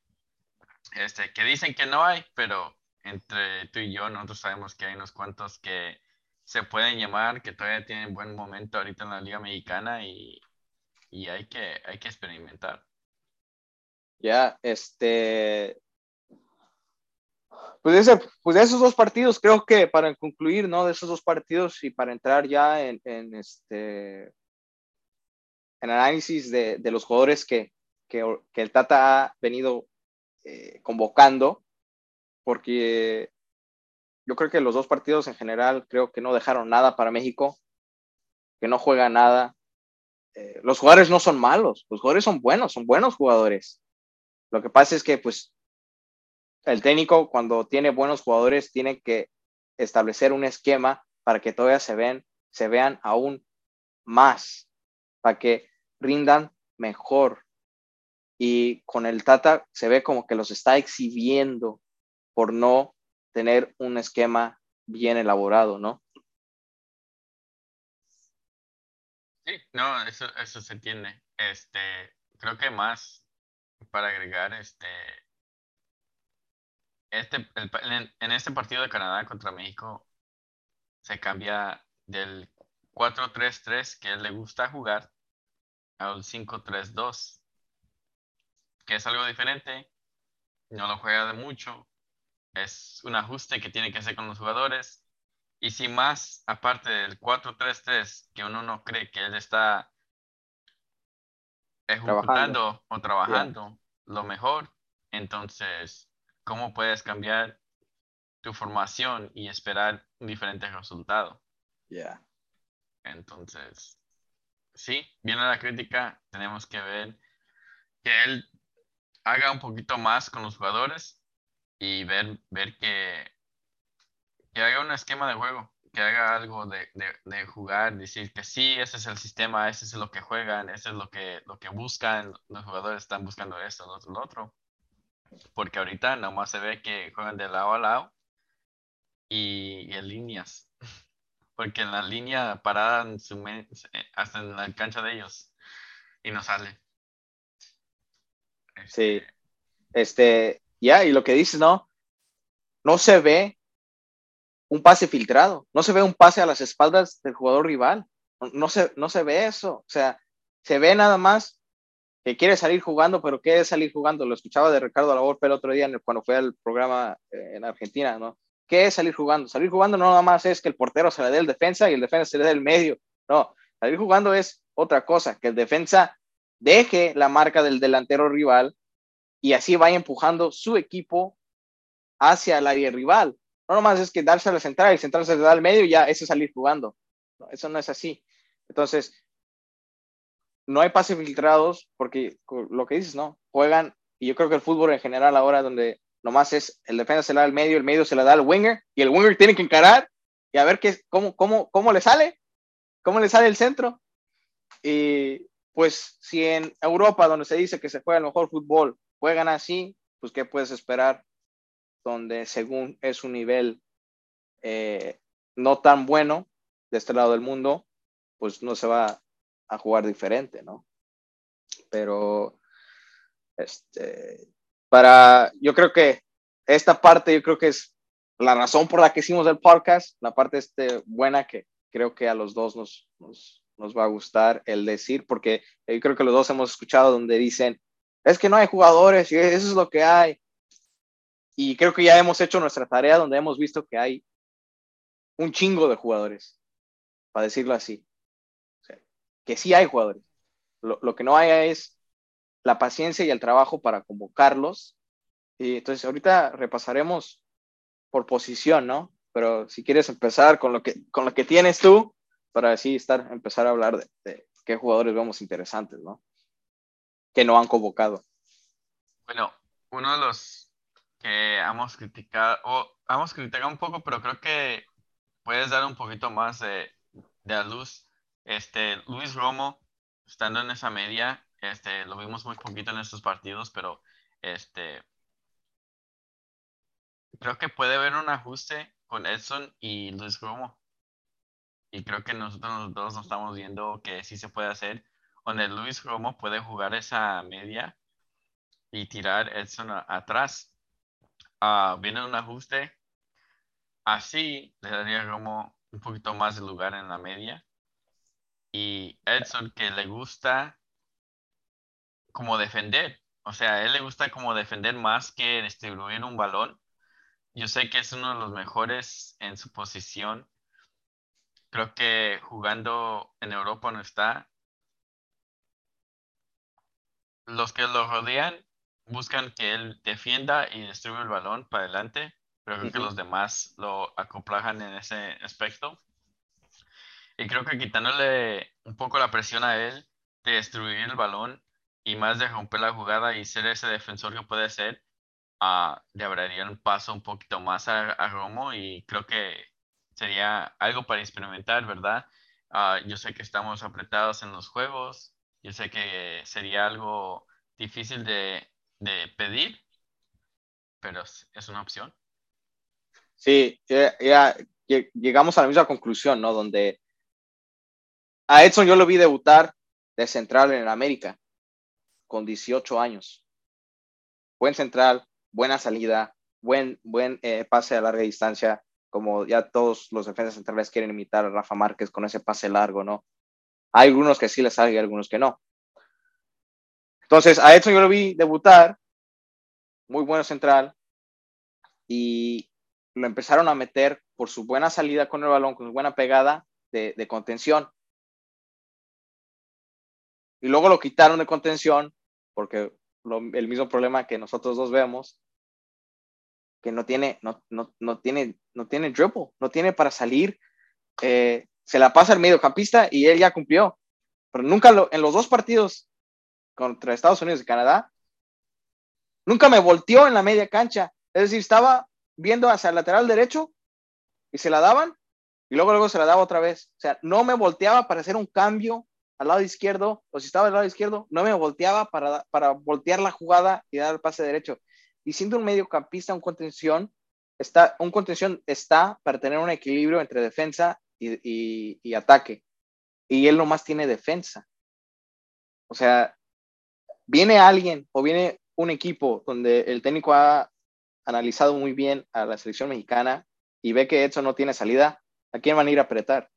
este, que dicen que no hay, pero entre tú y yo, nosotros sabemos que hay unos cuantos que se pueden llamar, que todavía tienen buen momento ahorita en la Liga Mexicana y, y hay, que, hay que experimentar. Ya, este. Pues, ese, pues de esos dos partidos, creo que para concluir, ¿no? De esos dos partidos y para entrar ya en, en este. En análisis de, de los jugadores que, que, que, el Tata ha venido eh, convocando, porque yo creo que los dos partidos en general creo que no dejaron nada para México, que no juega nada. Eh, los jugadores no son malos, los jugadores son buenos, son buenos jugadores. Lo que pasa es que pues el técnico cuando tiene buenos jugadores tiene que establecer un esquema para que todavía se ven, se vean aún más, para que rindan mejor. Y con el Tata se ve como que los está exhibiendo por no tener un esquema bien elaborado, ¿no? Sí, no, eso, eso se entiende. Este, creo que más para agregar, este, este en, este partido de Canadá contra México se cambia del 4-3-3 que él le gusta jugar a un 5-3-2, que es algo diferente, no lo juega de mucho, es un ajuste que tiene que hacer con los jugadores. Y si más, aparte del 4-3-3, que uno no cree que él está ejecutando o trabajando lo mejor, entonces, ¿cómo puedes cambiar tu formación y esperar un diferente resultado? Yeah. Entonces, sí, viene la crítica, tenemos que ver que él haga un poquito más con los jugadores y ver, ver que, que haga un esquema de juego, que haga algo de, de, jugar, decir que sí, ese es el sistema, ese es lo que juegan, ese es lo que, lo que buscan, los jugadores están buscando esto, lo otro, lo otro. Porque ahorita nomás se ve que juegan de lado a lado y, en líneas. *laughs* Porque en la línea parada en su, hasta en la cancha de ellos y no sale. Sí. Este, ya, y lo que dices, ¿no? No se ve un pase filtrado, no se ve un pase a las espaldas del jugador rival, no, se, no se ve eso, o sea, se ve nada más que quiere salir jugando, pero quiere salir jugando. Lo escuchaba de Ricardo Laborpe el otro día cuando fue al programa eh, en Argentina, ¿no? ¿Qué es salir jugando? Salir jugando no nada más es que el portero se le dé el defensa y el defensa se le dé el medio. No, salir jugando es otra cosa, que el defensa deje la marca del delantero rival y así vaya empujando su equipo hacia el área rival. No nomás es que darse a la central y central se da al medio ya ese salir jugando. eso no es así. Entonces, no hay pases filtrados porque lo que dices, ¿no? Juegan, y yo creo que el fútbol en general ahora donde nomás es el defensa se le da al medio, el medio se le da al winger y el winger tiene que encarar y a ver qué, cómo, cómo, cómo le sale, cómo le sale el centro. Y pues si en Europa, donde se dice que se juega el mejor fútbol, juegan así, pues ¿qué puedes esperar? Donde según es un nivel eh, no tan bueno de este lado del mundo, pues no se va a jugar diferente, ¿no? Pero, este, para, yo creo que esta parte, yo creo que es la razón por la que hicimos el podcast, la parte este, buena que creo que a los dos nos, nos, nos va a gustar el decir, porque yo creo que los dos hemos escuchado donde dicen, es que no hay jugadores y eso es lo que hay. Y creo que ya hemos hecho nuestra tarea donde hemos visto que hay un chingo de jugadores, para decirlo así. que sí hay jugadores. Lo, lo, que no hay es la paciencia y el trabajo para convocarlos. Y entonces ahorita repasaremos por posición, ¿no? Pero si quieres empezar con lo que, con lo que tienes tú, para así estar, empezar a hablar de, qué jugadores vemos interesantes, ¿no? que no han convocado? Bueno, uno de los que hemos criticado, o hemos criticado un poco, pero creo que puedes dar un poquito más de, de luz. Este, Luis Romo, estando en esa media, este, lo vimos muy poquito en estos partidos, pero este, creo que puede haber un ajuste con Edson y Luis Romo. Y creo que nosotros dos nos estamos viendo que sí se puede hacer, donde Luis Romo puede jugar esa media y tirar Edson atrás. Ah, viene un ajuste. Así le daría Romo un poquito más de lugar en la media. Y Edson que le gusta como defender. O sea, a él le gusta como defender más que distribuir un balón. Yo sé que es uno de los mejores en su posición. Creo que jugando en Europa no está. Los que lo rodean buscan que él defienda y distribuya el balón para adelante, pero creo que los demás lo acoplajan en ese aspecto. Y creo que quitándole un poco la presión a él de destruir el balón y más de romper la jugada y ser ese defensor que puede ser, uh, le abriría un paso un poquito más a, Romo y creo que sería algo para experimentar, ¿verdad? Ah, yo sé que estamos apretados en los juegos, yo sé que sería algo difícil de, de pedir, pero es una opción. Sí, ya, llegamos a la misma conclusión, ¿no? Donde a Edson yo lo vi debutar de central en América con 18 años. Buen central, buena salida, buen, buen eh, pase a larga distancia, como ya todos los defensas centrales quieren imitar a Rafa Márquez con ese pase largo, ¿no? Hay algunos que sí les sale y algunos que no. Entonces, a Edson yo lo vi debutar, muy bueno central, y lo empezaron a meter por su buena salida con el balón, con su buena pegada de, contención. Y luego lo quitaron de contención, porque el mismo problema que nosotros dos vemos, que no tiene, no, no, tiene, no tiene dribble, no tiene para salir. Eh, se la pasa al mediocampista y él ya cumplió. Pero nunca lo, en los dos partidos contra Estados Unidos y Canadá, nunca me volteó en la media cancha. Es decir, estaba viendo hacia el lateral derecho y se la daban y luego luego se la daba otra vez. O sea, no me volteaba para hacer un cambio al lado izquierdo o si estaba al lado izquierdo, no me volteaba para, para voltear la jugada y dar el pase derecho. Y siendo un mediocampista, un contención, está, un contención está para tener un equilibrio entre defensa y, y, y ataque. Y él nomás tiene defensa. O sea, viene alguien o viene un equipo donde el técnico ha analizado muy bien a la selección mexicana y ve que Edson no tiene salida, ¿a quién van a ir a apretar?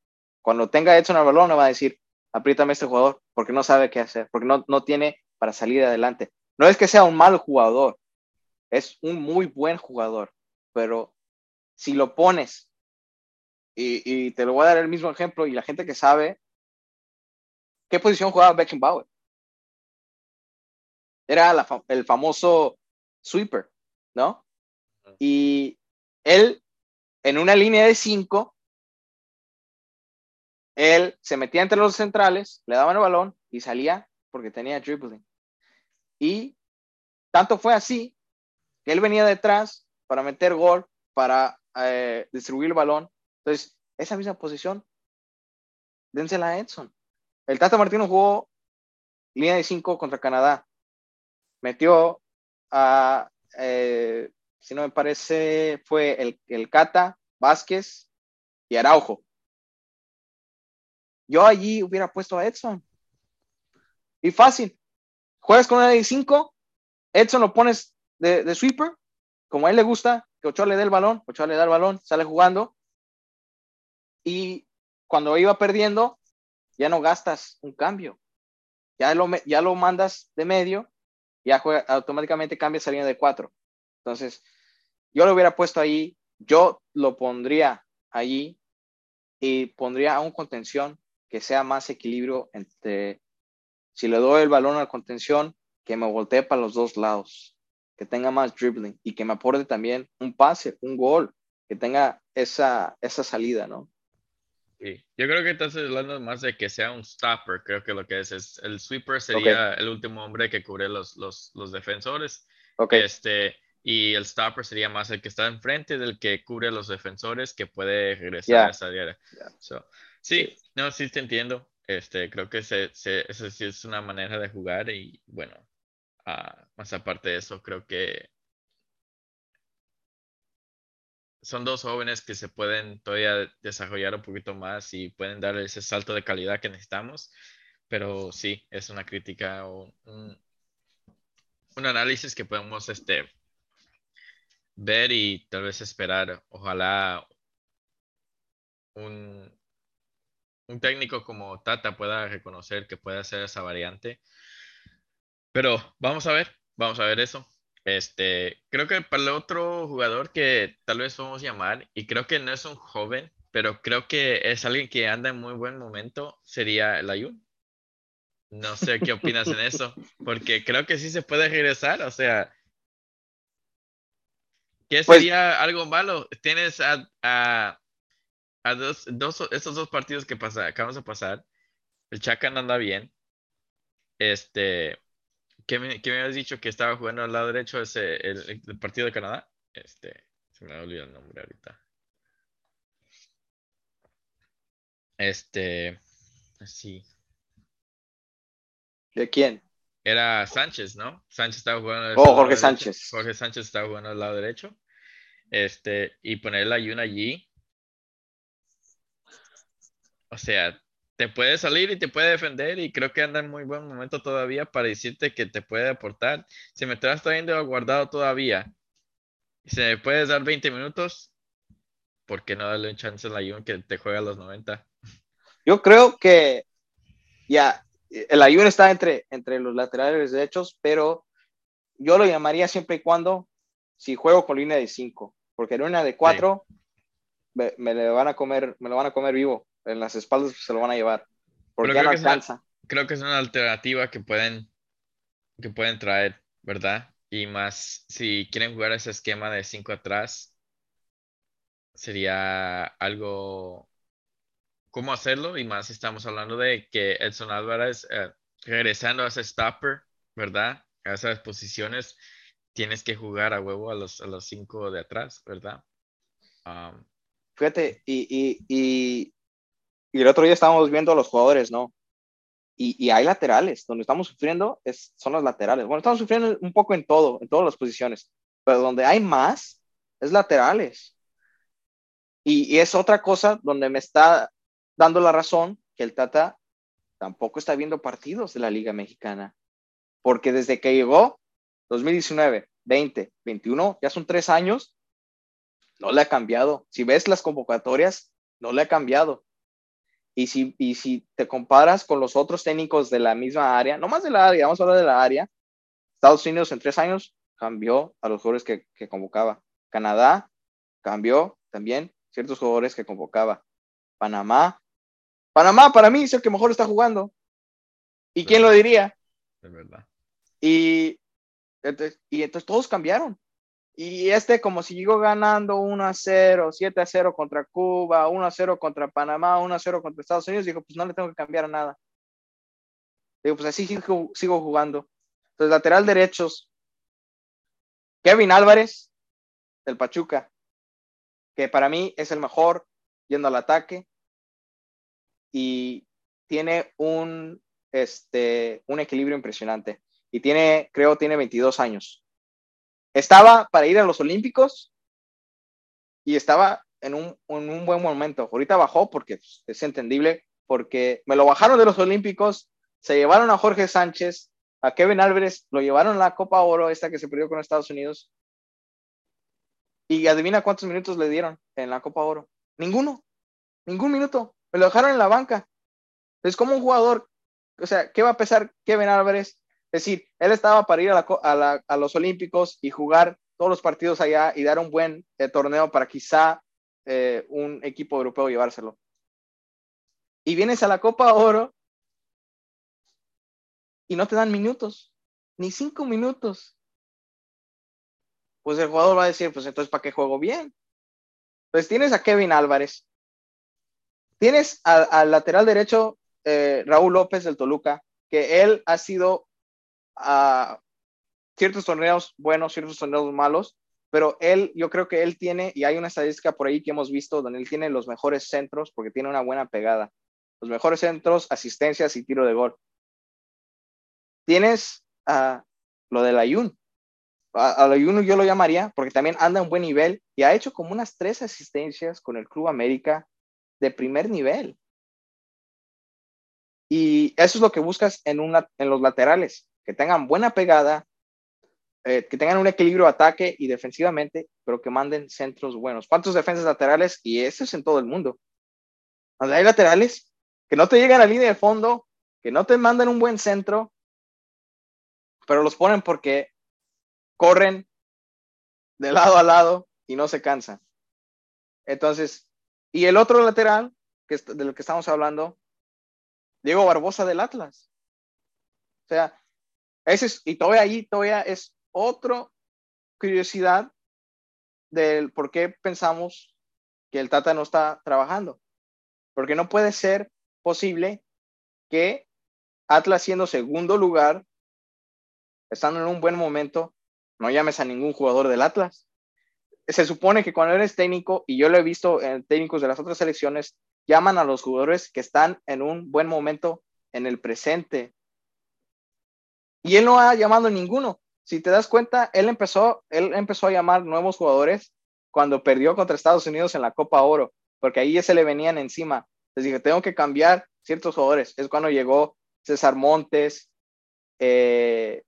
Cuando tenga Edson el balón, no va a decir, apriétame a este jugador, porque no sabe qué hacer, porque no, no tiene para salir adelante. No es que sea un mal jugador, es un muy buen jugador, pero si lo pones, y, te lo voy a dar el mismo ejemplo, y la gente que sabe, ¿qué posición jugaba Beckenbauer? era el famoso sweeper, ¿no? Y él, en una línea de cinco, él se metía entre los centrales, le daban el balón y salía porque tenía dribbling. Y tanto fue así él venía detrás para meter gol, para eh, distribuir el balón. Entonces, esa misma posición, dénsela a Edson. El Tata Martino jugó línea de cinco contra Canadá metió a, eh, si no me parece, fue el, el Cata, Vázquez y Araujo. Yo allí hubiera puesto a Edson. Y fácil. Juegas con una de 5, Edson lo pones de, sweeper, como a él le gusta, que Ochoa le dé el balón, Ochoa le da el balón, sale jugando. Y cuando iba perdiendo, ya no gastas un cambio. Ya lo, ya lo mandas de medio ya automáticamente cambia esa línea de cuatro. Entonces, yo lo hubiera puesto ahí, yo lo pondría ahí y pondría a un contención que sea más equilibrio entre, si le doy el balón a la contención, que me voltee para los dos lados, que tenga más dribbling y que me aporte también un pase, un gol, que tenga esa, esa salida, ¿no? Sí. Yo creo que estás hablando más de que sea un stopper, creo que lo que es, es el sweeper sería el último hombre que cubre los, los, los defensores. Okay. Este, y el stopper sería más el que está enfrente del que cubre a los defensores que puede regresar a esa área. sí, no, sí te entiendo. Este, creo que se, se, eso sí es una manera de jugar y bueno, ah, más aparte de eso, creo que son dos jóvenes que se pueden todavía desarrollar un poquito más y pueden dar ese salto de calidad que necesitamos. Pero sí, es una crítica o un, análisis que podemos este, ver y tal vez esperar. Ojalá un, un técnico como Tata pueda reconocer que puede hacer esa variante. Pero vamos a ver, vamos a ver eso. Este, creo que para el otro jugador que tal vez podemos llamar, y creo que no es un joven, pero creo que es alguien que anda en muy buen momento, sería el Ayun. No sé qué opinas en eso, porque creo que sí se puede regresar, o sea, ¿qué pues sería algo malo? Tienes a, a, a dos, dos, estos dos partidos que pasa, acabamos de pasar, el Chacan anda bien, este, ¿Qué me, qué me habías dicho que estaba jugando al lado derecho ese, el, el, partido de Canadá? Este, se me ha olvidado el nombre ahorita. Este, sí. ¿De quién? Era Sánchez, ¿no? Sánchez estaba jugando. Oh, Jorge Sánchez. Jorge Sánchez estaba jugando al lado derecho. Este, y poner la Yuna allí. O sea, te puede salir y te puede defender y creo que anda en muy buen momento todavía para decirte que te puede aportar. Si me estás trayendo guardado todavía y se me puedes dar 20 minutos, ¿por qué no darle un chance al Ayun que te juega a los 90? Yo creo que ya, el Ayun está entre, entre los laterales derechos, pero yo lo llamaría siempre y cuando si juego con línea de 5, porque en una de 4 me, me, van a comer, me lo van a comer vivo en las espaldas pues, se lo van a llevar. Porque ya no alcanza. creo que es una alternativa que pueden, que pueden traer, ¿verdad? Y más si quieren jugar ese esquema de 5 atrás, sería algo cómo hacerlo y más si estamos hablando de que Edson Álvarez eh, regresando a ese stopper, ¿verdad? A esas posiciones tienes que jugar a huevo a los, a los cinco de atrás, ¿verdad? Um, Fíjate, y, y, y el otro día estábamos viendo a los jugadores, ¿no? Y, hay laterales, donde estamos sufriendo es, son los laterales. Bueno, estamos sufriendo un poco en todo, en todas las posiciones, pero donde hay más es laterales. Y, es otra cosa donde me está dando la razón que el Tata tampoco está viendo partidos de la Liga Mexicana, porque desde que llegó 2019, 20, 21, ya son tres años, no le ha cambiado. Si ves las convocatorias, no le ha cambiado. Y si, y si te comparas con los otros técnicos de la misma área, no más de la área, vamos a hablar de la área, Estados Unidos en tres años cambió a los jugadores que, que convocaba. Canadá cambió también ciertos jugadores que convocaba. Panamá. Panamá para mí es el que mejor está jugando. ¿Y quién lo diría? De verdad. Y, y entonces todos cambiaron. Y este, como si llegó ganando 1 a 0, 7 a 0 contra Cuba, 1 a 0 contra Panamá, 1 a 0 contra Estados Unidos, dijo, pues no le tengo que cambiar a nada. Digo, pues así sigo, sigo jugando. Entonces, lateral derechos, Kevin Álvarez, del Pachuca, que para mí es el mejor yendo al ataque y tiene un, este, un equilibrio impresionante. Y tiene, creo, tiene 22 años estaba para ir a los Olímpicos y estaba en un, buen momento. Ahorita bajó porque pues, es entendible, porque me lo bajaron de los Olímpicos, se llevaron a Jorge Sánchez, a Kevin Álvarez, lo llevaron a la Copa Oro, esta que se perdió con Estados Unidos. Y adivina cuántos minutos le dieron en la Copa Oro. Ninguno, ningún minuto. Me lo dejaron en la banca. Es como un jugador, o sea, ¿qué va a pesar Kevin Álvarez es decir, él estaba para ir a, los Olímpicos y jugar todos los partidos allá y dar un buen eh, torneo para quizá eh, un equipo europeo llevárselo. Y vienes a la Copa Oro y no te dan minutos, ni cinco minutos. Pues el jugador va a decir, pues entonces, ¿para qué juego bien? Pues tienes a Kevin Álvarez, tienes al lateral derecho eh, Raúl López del Toluca, que él ha sido ciertos torneos buenos, ciertos torneos malos, pero él, yo creo que él tiene, y hay una estadística por ahí que hemos visto, donde él tiene los mejores centros porque tiene una buena pegada. Los mejores centros, asistencias y tiro de gol. Tienes a lo del Ayun. A, Ayun yo lo llamaría porque también anda en buen nivel y ha hecho como unas tres asistencias con el Club América de primer nivel. Y eso es lo que buscas en, una, en los laterales, que tengan buena pegada, eh, que tengan un equilibrio ataque y defensivamente, pero que manden centros buenos. ¿Cuántos defensas laterales? Y eso es en todo el mundo. Donde hay laterales que no te llegan a línea de fondo, que no te mandan un buen centro, pero los ponen porque corren de lado a lado y no se cansan. Entonces, y el otro lateral, que de lo que estamos hablando, Diego Barbosa del Atlas. O sea, y todavía ahí, todavía es otra curiosidad del por qué pensamos que el Tata no está trabajando. Porque no puede ser posible que Atlas siendo segundo lugar, estando en un buen momento, no llames a ningún jugador del Atlas. Se supone que cuando eres técnico, y yo lo he visto en técnicos de las otras selecciones, llaman a los jugadores que están en un buen momento en el presente. Y él no ha llamado a ninguno si te das cuenta, él empezó, él empezó a llamar nuevos jugadores cuando perdió contra Estados Unidos en la Copa Oro, porque ahí ya se le venían encima. Les dije, tengo que cambiar ciertos jugadores. Es cuando llegó César Montes, eh,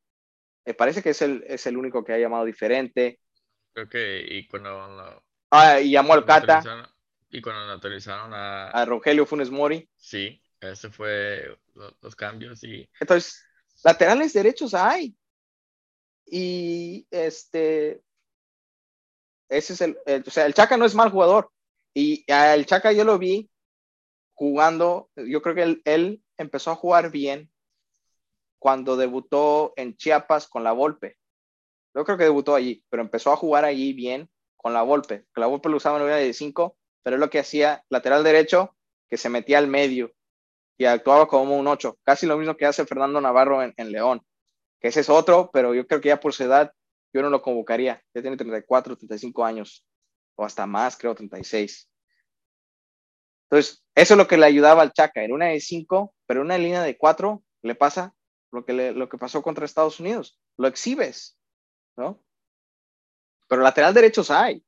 me parece que es el, es el único que ha llamado diferente. Creo que, y cuando... ah, y llamó al Cata. Y cuando naturalizaron a... A Rogelio Funes Mori. Sí, ese fue los, los cambios y... Entonces, laterales derechos hay. Y este, ese es el, o sea, el Chaca no es mal jugador. Y el Chaca yo lo vi jugando, yo creo que él, empezó a jugar bien cuando debutó en Chiapas con la Volpe. Yo creo que debutó allí, pero empezó a jugar allí bien con la Volpe. La Volpe lo usaba en de 5, pero es lo que hacía lateral derecho, que se metía al medio y actuaba como un 8. Casi lo mismo que hace Fernando Navarro en León que ese es otro, pero yo creo que ya por su edad yo no lo convocaría. Ya tiene 34, 35 años, o hasta más, creo 36. Entonces, eso es lo que le ayudaba al Chaca. En una de 5, pero una línea de 4 le pasa lo que, lo que pasó contra Estados Unidos. Lo exhibes, ¿no? Pero lateral derechos hay.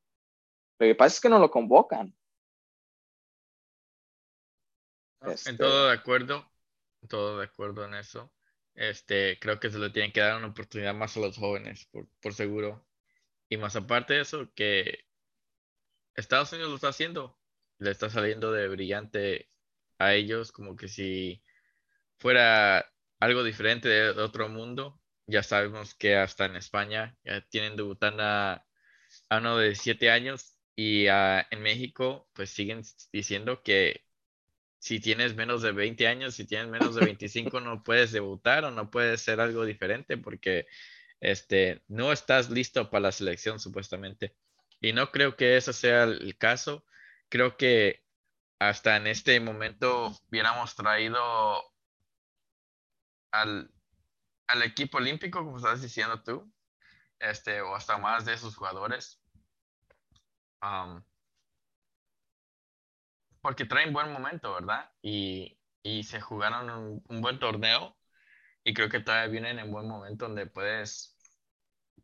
Lo que pasa es que no lo convocan. En este todo de acuerdo, todo de acuerdo en eso. Este, creo que se le tienen que dar una oportunidad más a los jóvenes, por, seguro. Y más aparte de eso, que Estados Unidos lo está haciendo. Le está saliendo de brillante a ellos, como que si fuera algo diferente de, otro mundo. Ya sabemos que hasta en España ya tienen debutando a, uno de 7 años y en México pues siguen diciendo que si tienes menos de 20 años, si tienes menos de 25, *laughs* no puedes debutar o no puedes ser algo diferente porque este, no estás listo para la selección supuestamente. Y no creo que eso sea el caso. Creo que hasta en este momento hubiéramos traído al, equipo olímpico, como estás diciendo tú, este, o hasta más de sus jugadores. Um, porque traen buen momento, ¿verdad? Y, se jugaron un, buen torneo y creo que todavía vienen en buen momento donde puedes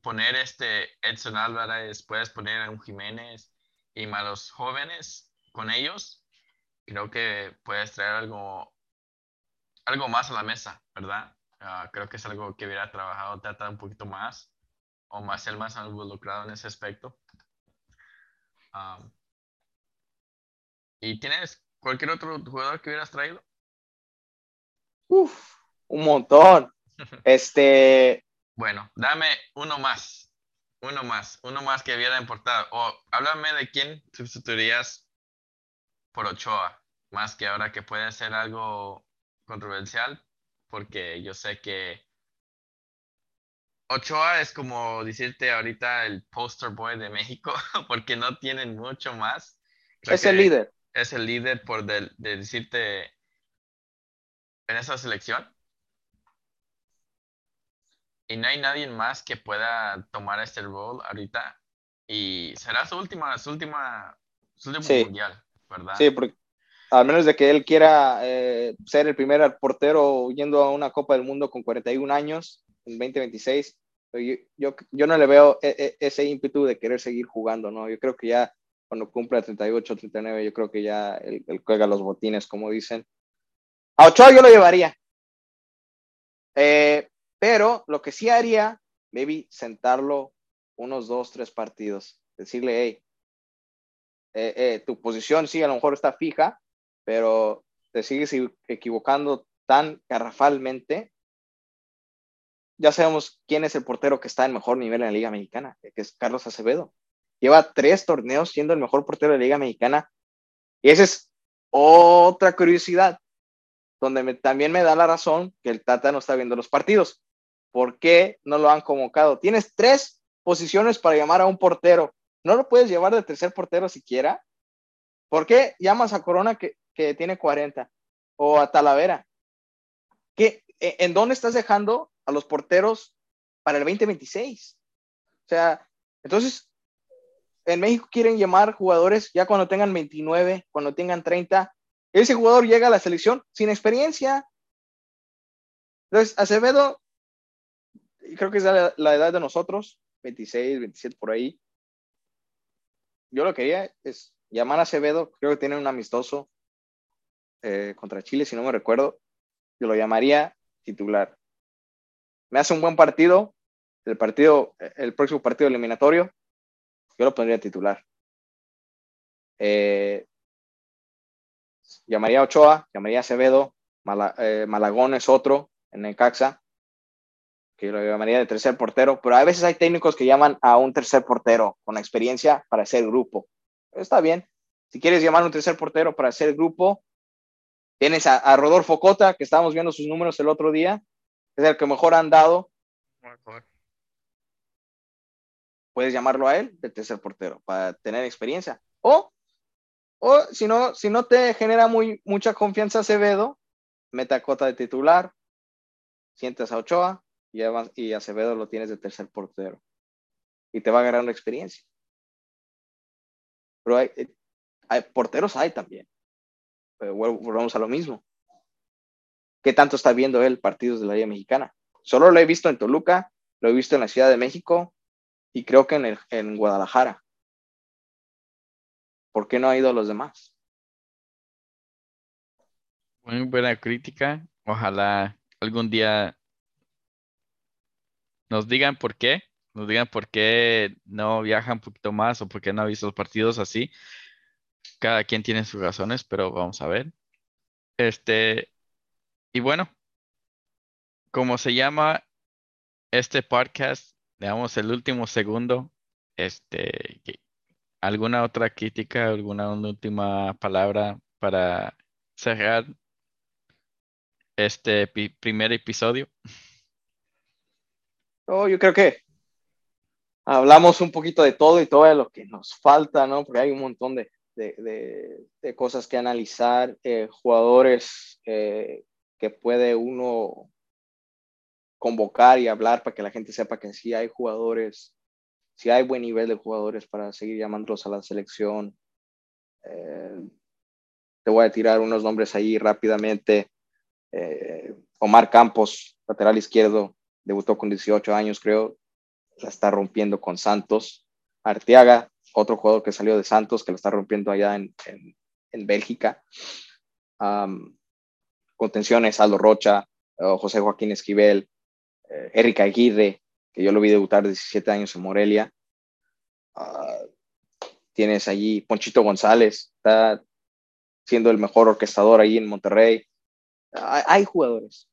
poner este Edson Álvarez, puedes poner a un Jiménez y más los jóvenes con ellos, creo que puedes traer algo, algo más a la mesa, ¿verdad? Ah, creo que es algo que hubiera trabajado Tata un poquito más o más el más involucrado en ese aspecto. Ah, ¿Y tienes cualquier otro jugador que hubieras traído? Uf, un montón. *laughs* este. Bueno, dame uno más. Uno más. Uno más que hubiera importado. O háblame de quién sustituirías por Ochoa. Más que ahora que puede ser algo controversial. Porque yo sé que Ochoa es como decirte ahorita el poster boy de México. *laughs* Porque no tienen mucho más. es el líder es el líder por de, decirte en esa selección? y no hay nadie más que pueda tomar este rol ahorita. Y será su última, su última, su último mundial, ¿verdad? Sí, porque al menos de que él quiera eh, ser el primer portero yendo a una Copa del Mundo con 41 años en 2026, yo, yo, yo no le veo e, e, ese ímpetu de querer seguir jugando, ¿no? Yo creo que ya cuando cumpla 38, 39, yo creo que ya él, juega los botines, como dicen. A Ochoa yo lo llevaría. Eh, pero lo que sí haría, maybe sentarlo unos dos, tres partidos. Decirle, hey, eh, eh, tu posición sí a lo mejor está fija, pero te sigues equivocando tan garrafalmente. Ya sabemos quién es el portero que está en mejor nivel en la Liga Mexicana, que es Carlos Acevedo. Lleva tres torneos siendo el mejor portero de la Liga Mexicana. Y esa es otra curiosidad, donde también me da la razón que el Tata no está viendo los partidos. ¿Por qué no lo han convocado? Tienes tres posiciones para llamar a un portero. ¿No lo puedes llevar de tercer portero siquiera? ¿Por qué llamas a Corona que, que tiene 40 o a Talavera. ¿Qué, e, ¿En dónde estás dejando a los porteros para el 2026? O sea, entonces, en México quieren llamar jugadores ya cuando tengan 29, cuando tengan 30. Ese jugador llega a la selección sin experiencia. Entonces, Acevedo, creo que es la, edad de nosotros, 26, 27 por ahí. Yo lo quería es llamar a Acevedo, creo que tiene un amistoso eh, contra Chile, si no me recuerdo, yo lo llamaría titular. Me hace un buen partido, el partido, el próximo partido eliminatorio, yo lo pondría titular. Eh, llamaría a Ochoa, llamaría a Acevedo, eh, Malagón es otro en el Caxa, que lo llamaría de tercer portero, pero a veces hay técnicos que llaman a un tercer portero con experiencia para hacer grupo. Está bien. Si quieres llamar a un tercer portero para hacer grupo, Tienes a, Rodolfo Cota, que estábamos viendo sus números el otro día, es el que mejor han dado. Puedes llamarlo a él de tercer portero para tener experiencia. O, o si no, si no te genera muy, mucha confianza Acevedo, meta Cota de titular, sientes a Ochoa y, y Acevedo lo tienes de tercer portero. Y te va agarrando experiencia. Pero hay, porteros hay también volvamos a lo mismo. ¿Qué tanto está viendo él partidos de la Liga Mexicana? Solo lo he visto en Toluca, lo he visto en la Ciudad de México y creo que en, en Guadalajara. ¿Por qué no ha ido a los demás? Muy buena crítica. Ojalá algún día nos digan por qué, nos digan por qué no viajan un poquito más o por qué no ha visto los partidos así cada quien tiene sus razones, pero vamos a ver. Este, y bueno, como se llama este podcast, digamos el último segundo, este, ¿alguna otra crítica, alguna última palabra para cerrar este primer episodio? Oh, yo creo que hablamos un poquito de todo y todo lo que nos falta, ¿no? Porque hay un montón de, de, cosas que analizar, eh, jugadores eh, que puede uno convocar y hablar para que la gente sepa que sí hay jugadores, sí hay buen nivel de jugadores para seguir llamándolos a la selección. Eh, te voy a tirar unos nombres ahí rápidamente. Omar Campos, lateral izquierdo, debutó con 18 años, creo, la está rompiendo con Santos. Arteaga, otro jugador que salió de Santos, que lo está rompiendo allá en, en, Bélgica. contenciones, Aldo Rocha, José Joaquín Esquivel, eh, Aguirre, que yo lo vi debutar 17 años en Morelia. Ah, tienes allí Ponchito González, está siendo el mejor orquestador ahí en Monterrey. hay jugadores.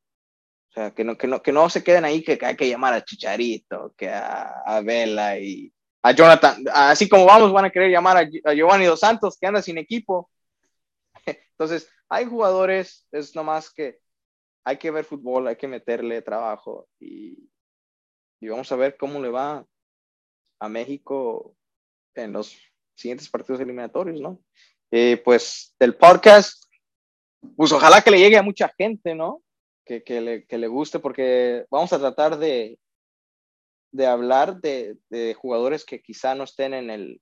O sea, que no, que, no, que no se queden ahí que, hay que llamar a Chicharito, que a, a Vela y, a Jonathan, así como vamos, van a querer llamar a, Giovanni Dos Santos, que anda sin equipo. *laughs* Entonces, hay jugadores, es nomás que hay que ver fútbol, hay que meterle trabajo y, vamos a ver cómo le va a México en los siguientes partidos eliminatorios, ¿no? Eh, pues del podcast, pues ojalá que le llegue a mucha gente, ¿no? Que, que, le, que le guste, porque vamos a tratar de, de hablar de, de jugadores que quizá no estén en el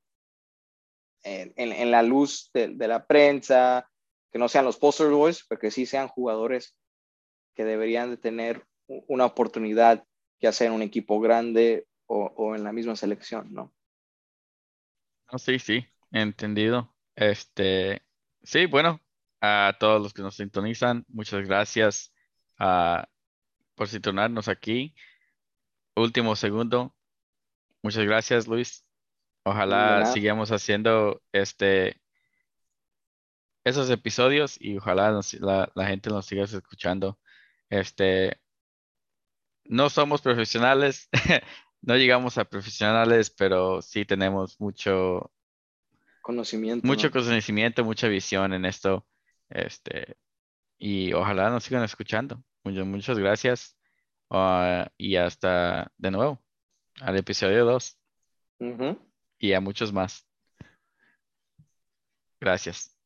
en, en, la luz de, de, la prensa, que no sean los poster boys, pero que sí sean jugadores que deberían de tener una oportunidad, ya sea en un equipo grande o, o en la misma selección, ¿no? No, sí, sí, entendido. Este, sí, bueno, a todos los que nos sintonizan, muchas gracias uh, por sintonarnos aquí. Último segundo. Muchas gracias, Luis. Ojalá sigamos haciendo este esos episodios y ojalá la, la, gente nos siga escuchando. Este, no somos profesionales, *laughs* no llegamos a profesionales, pero sí tenemos mucho conocimiento. Mucho conocimiento, mucha visión en esto. Este, y ojalá nos sigan escuchando. Muchas, muchas gracias. Ah, y hasta de nuevo al episodio 2. Y a muchos más. Gracias.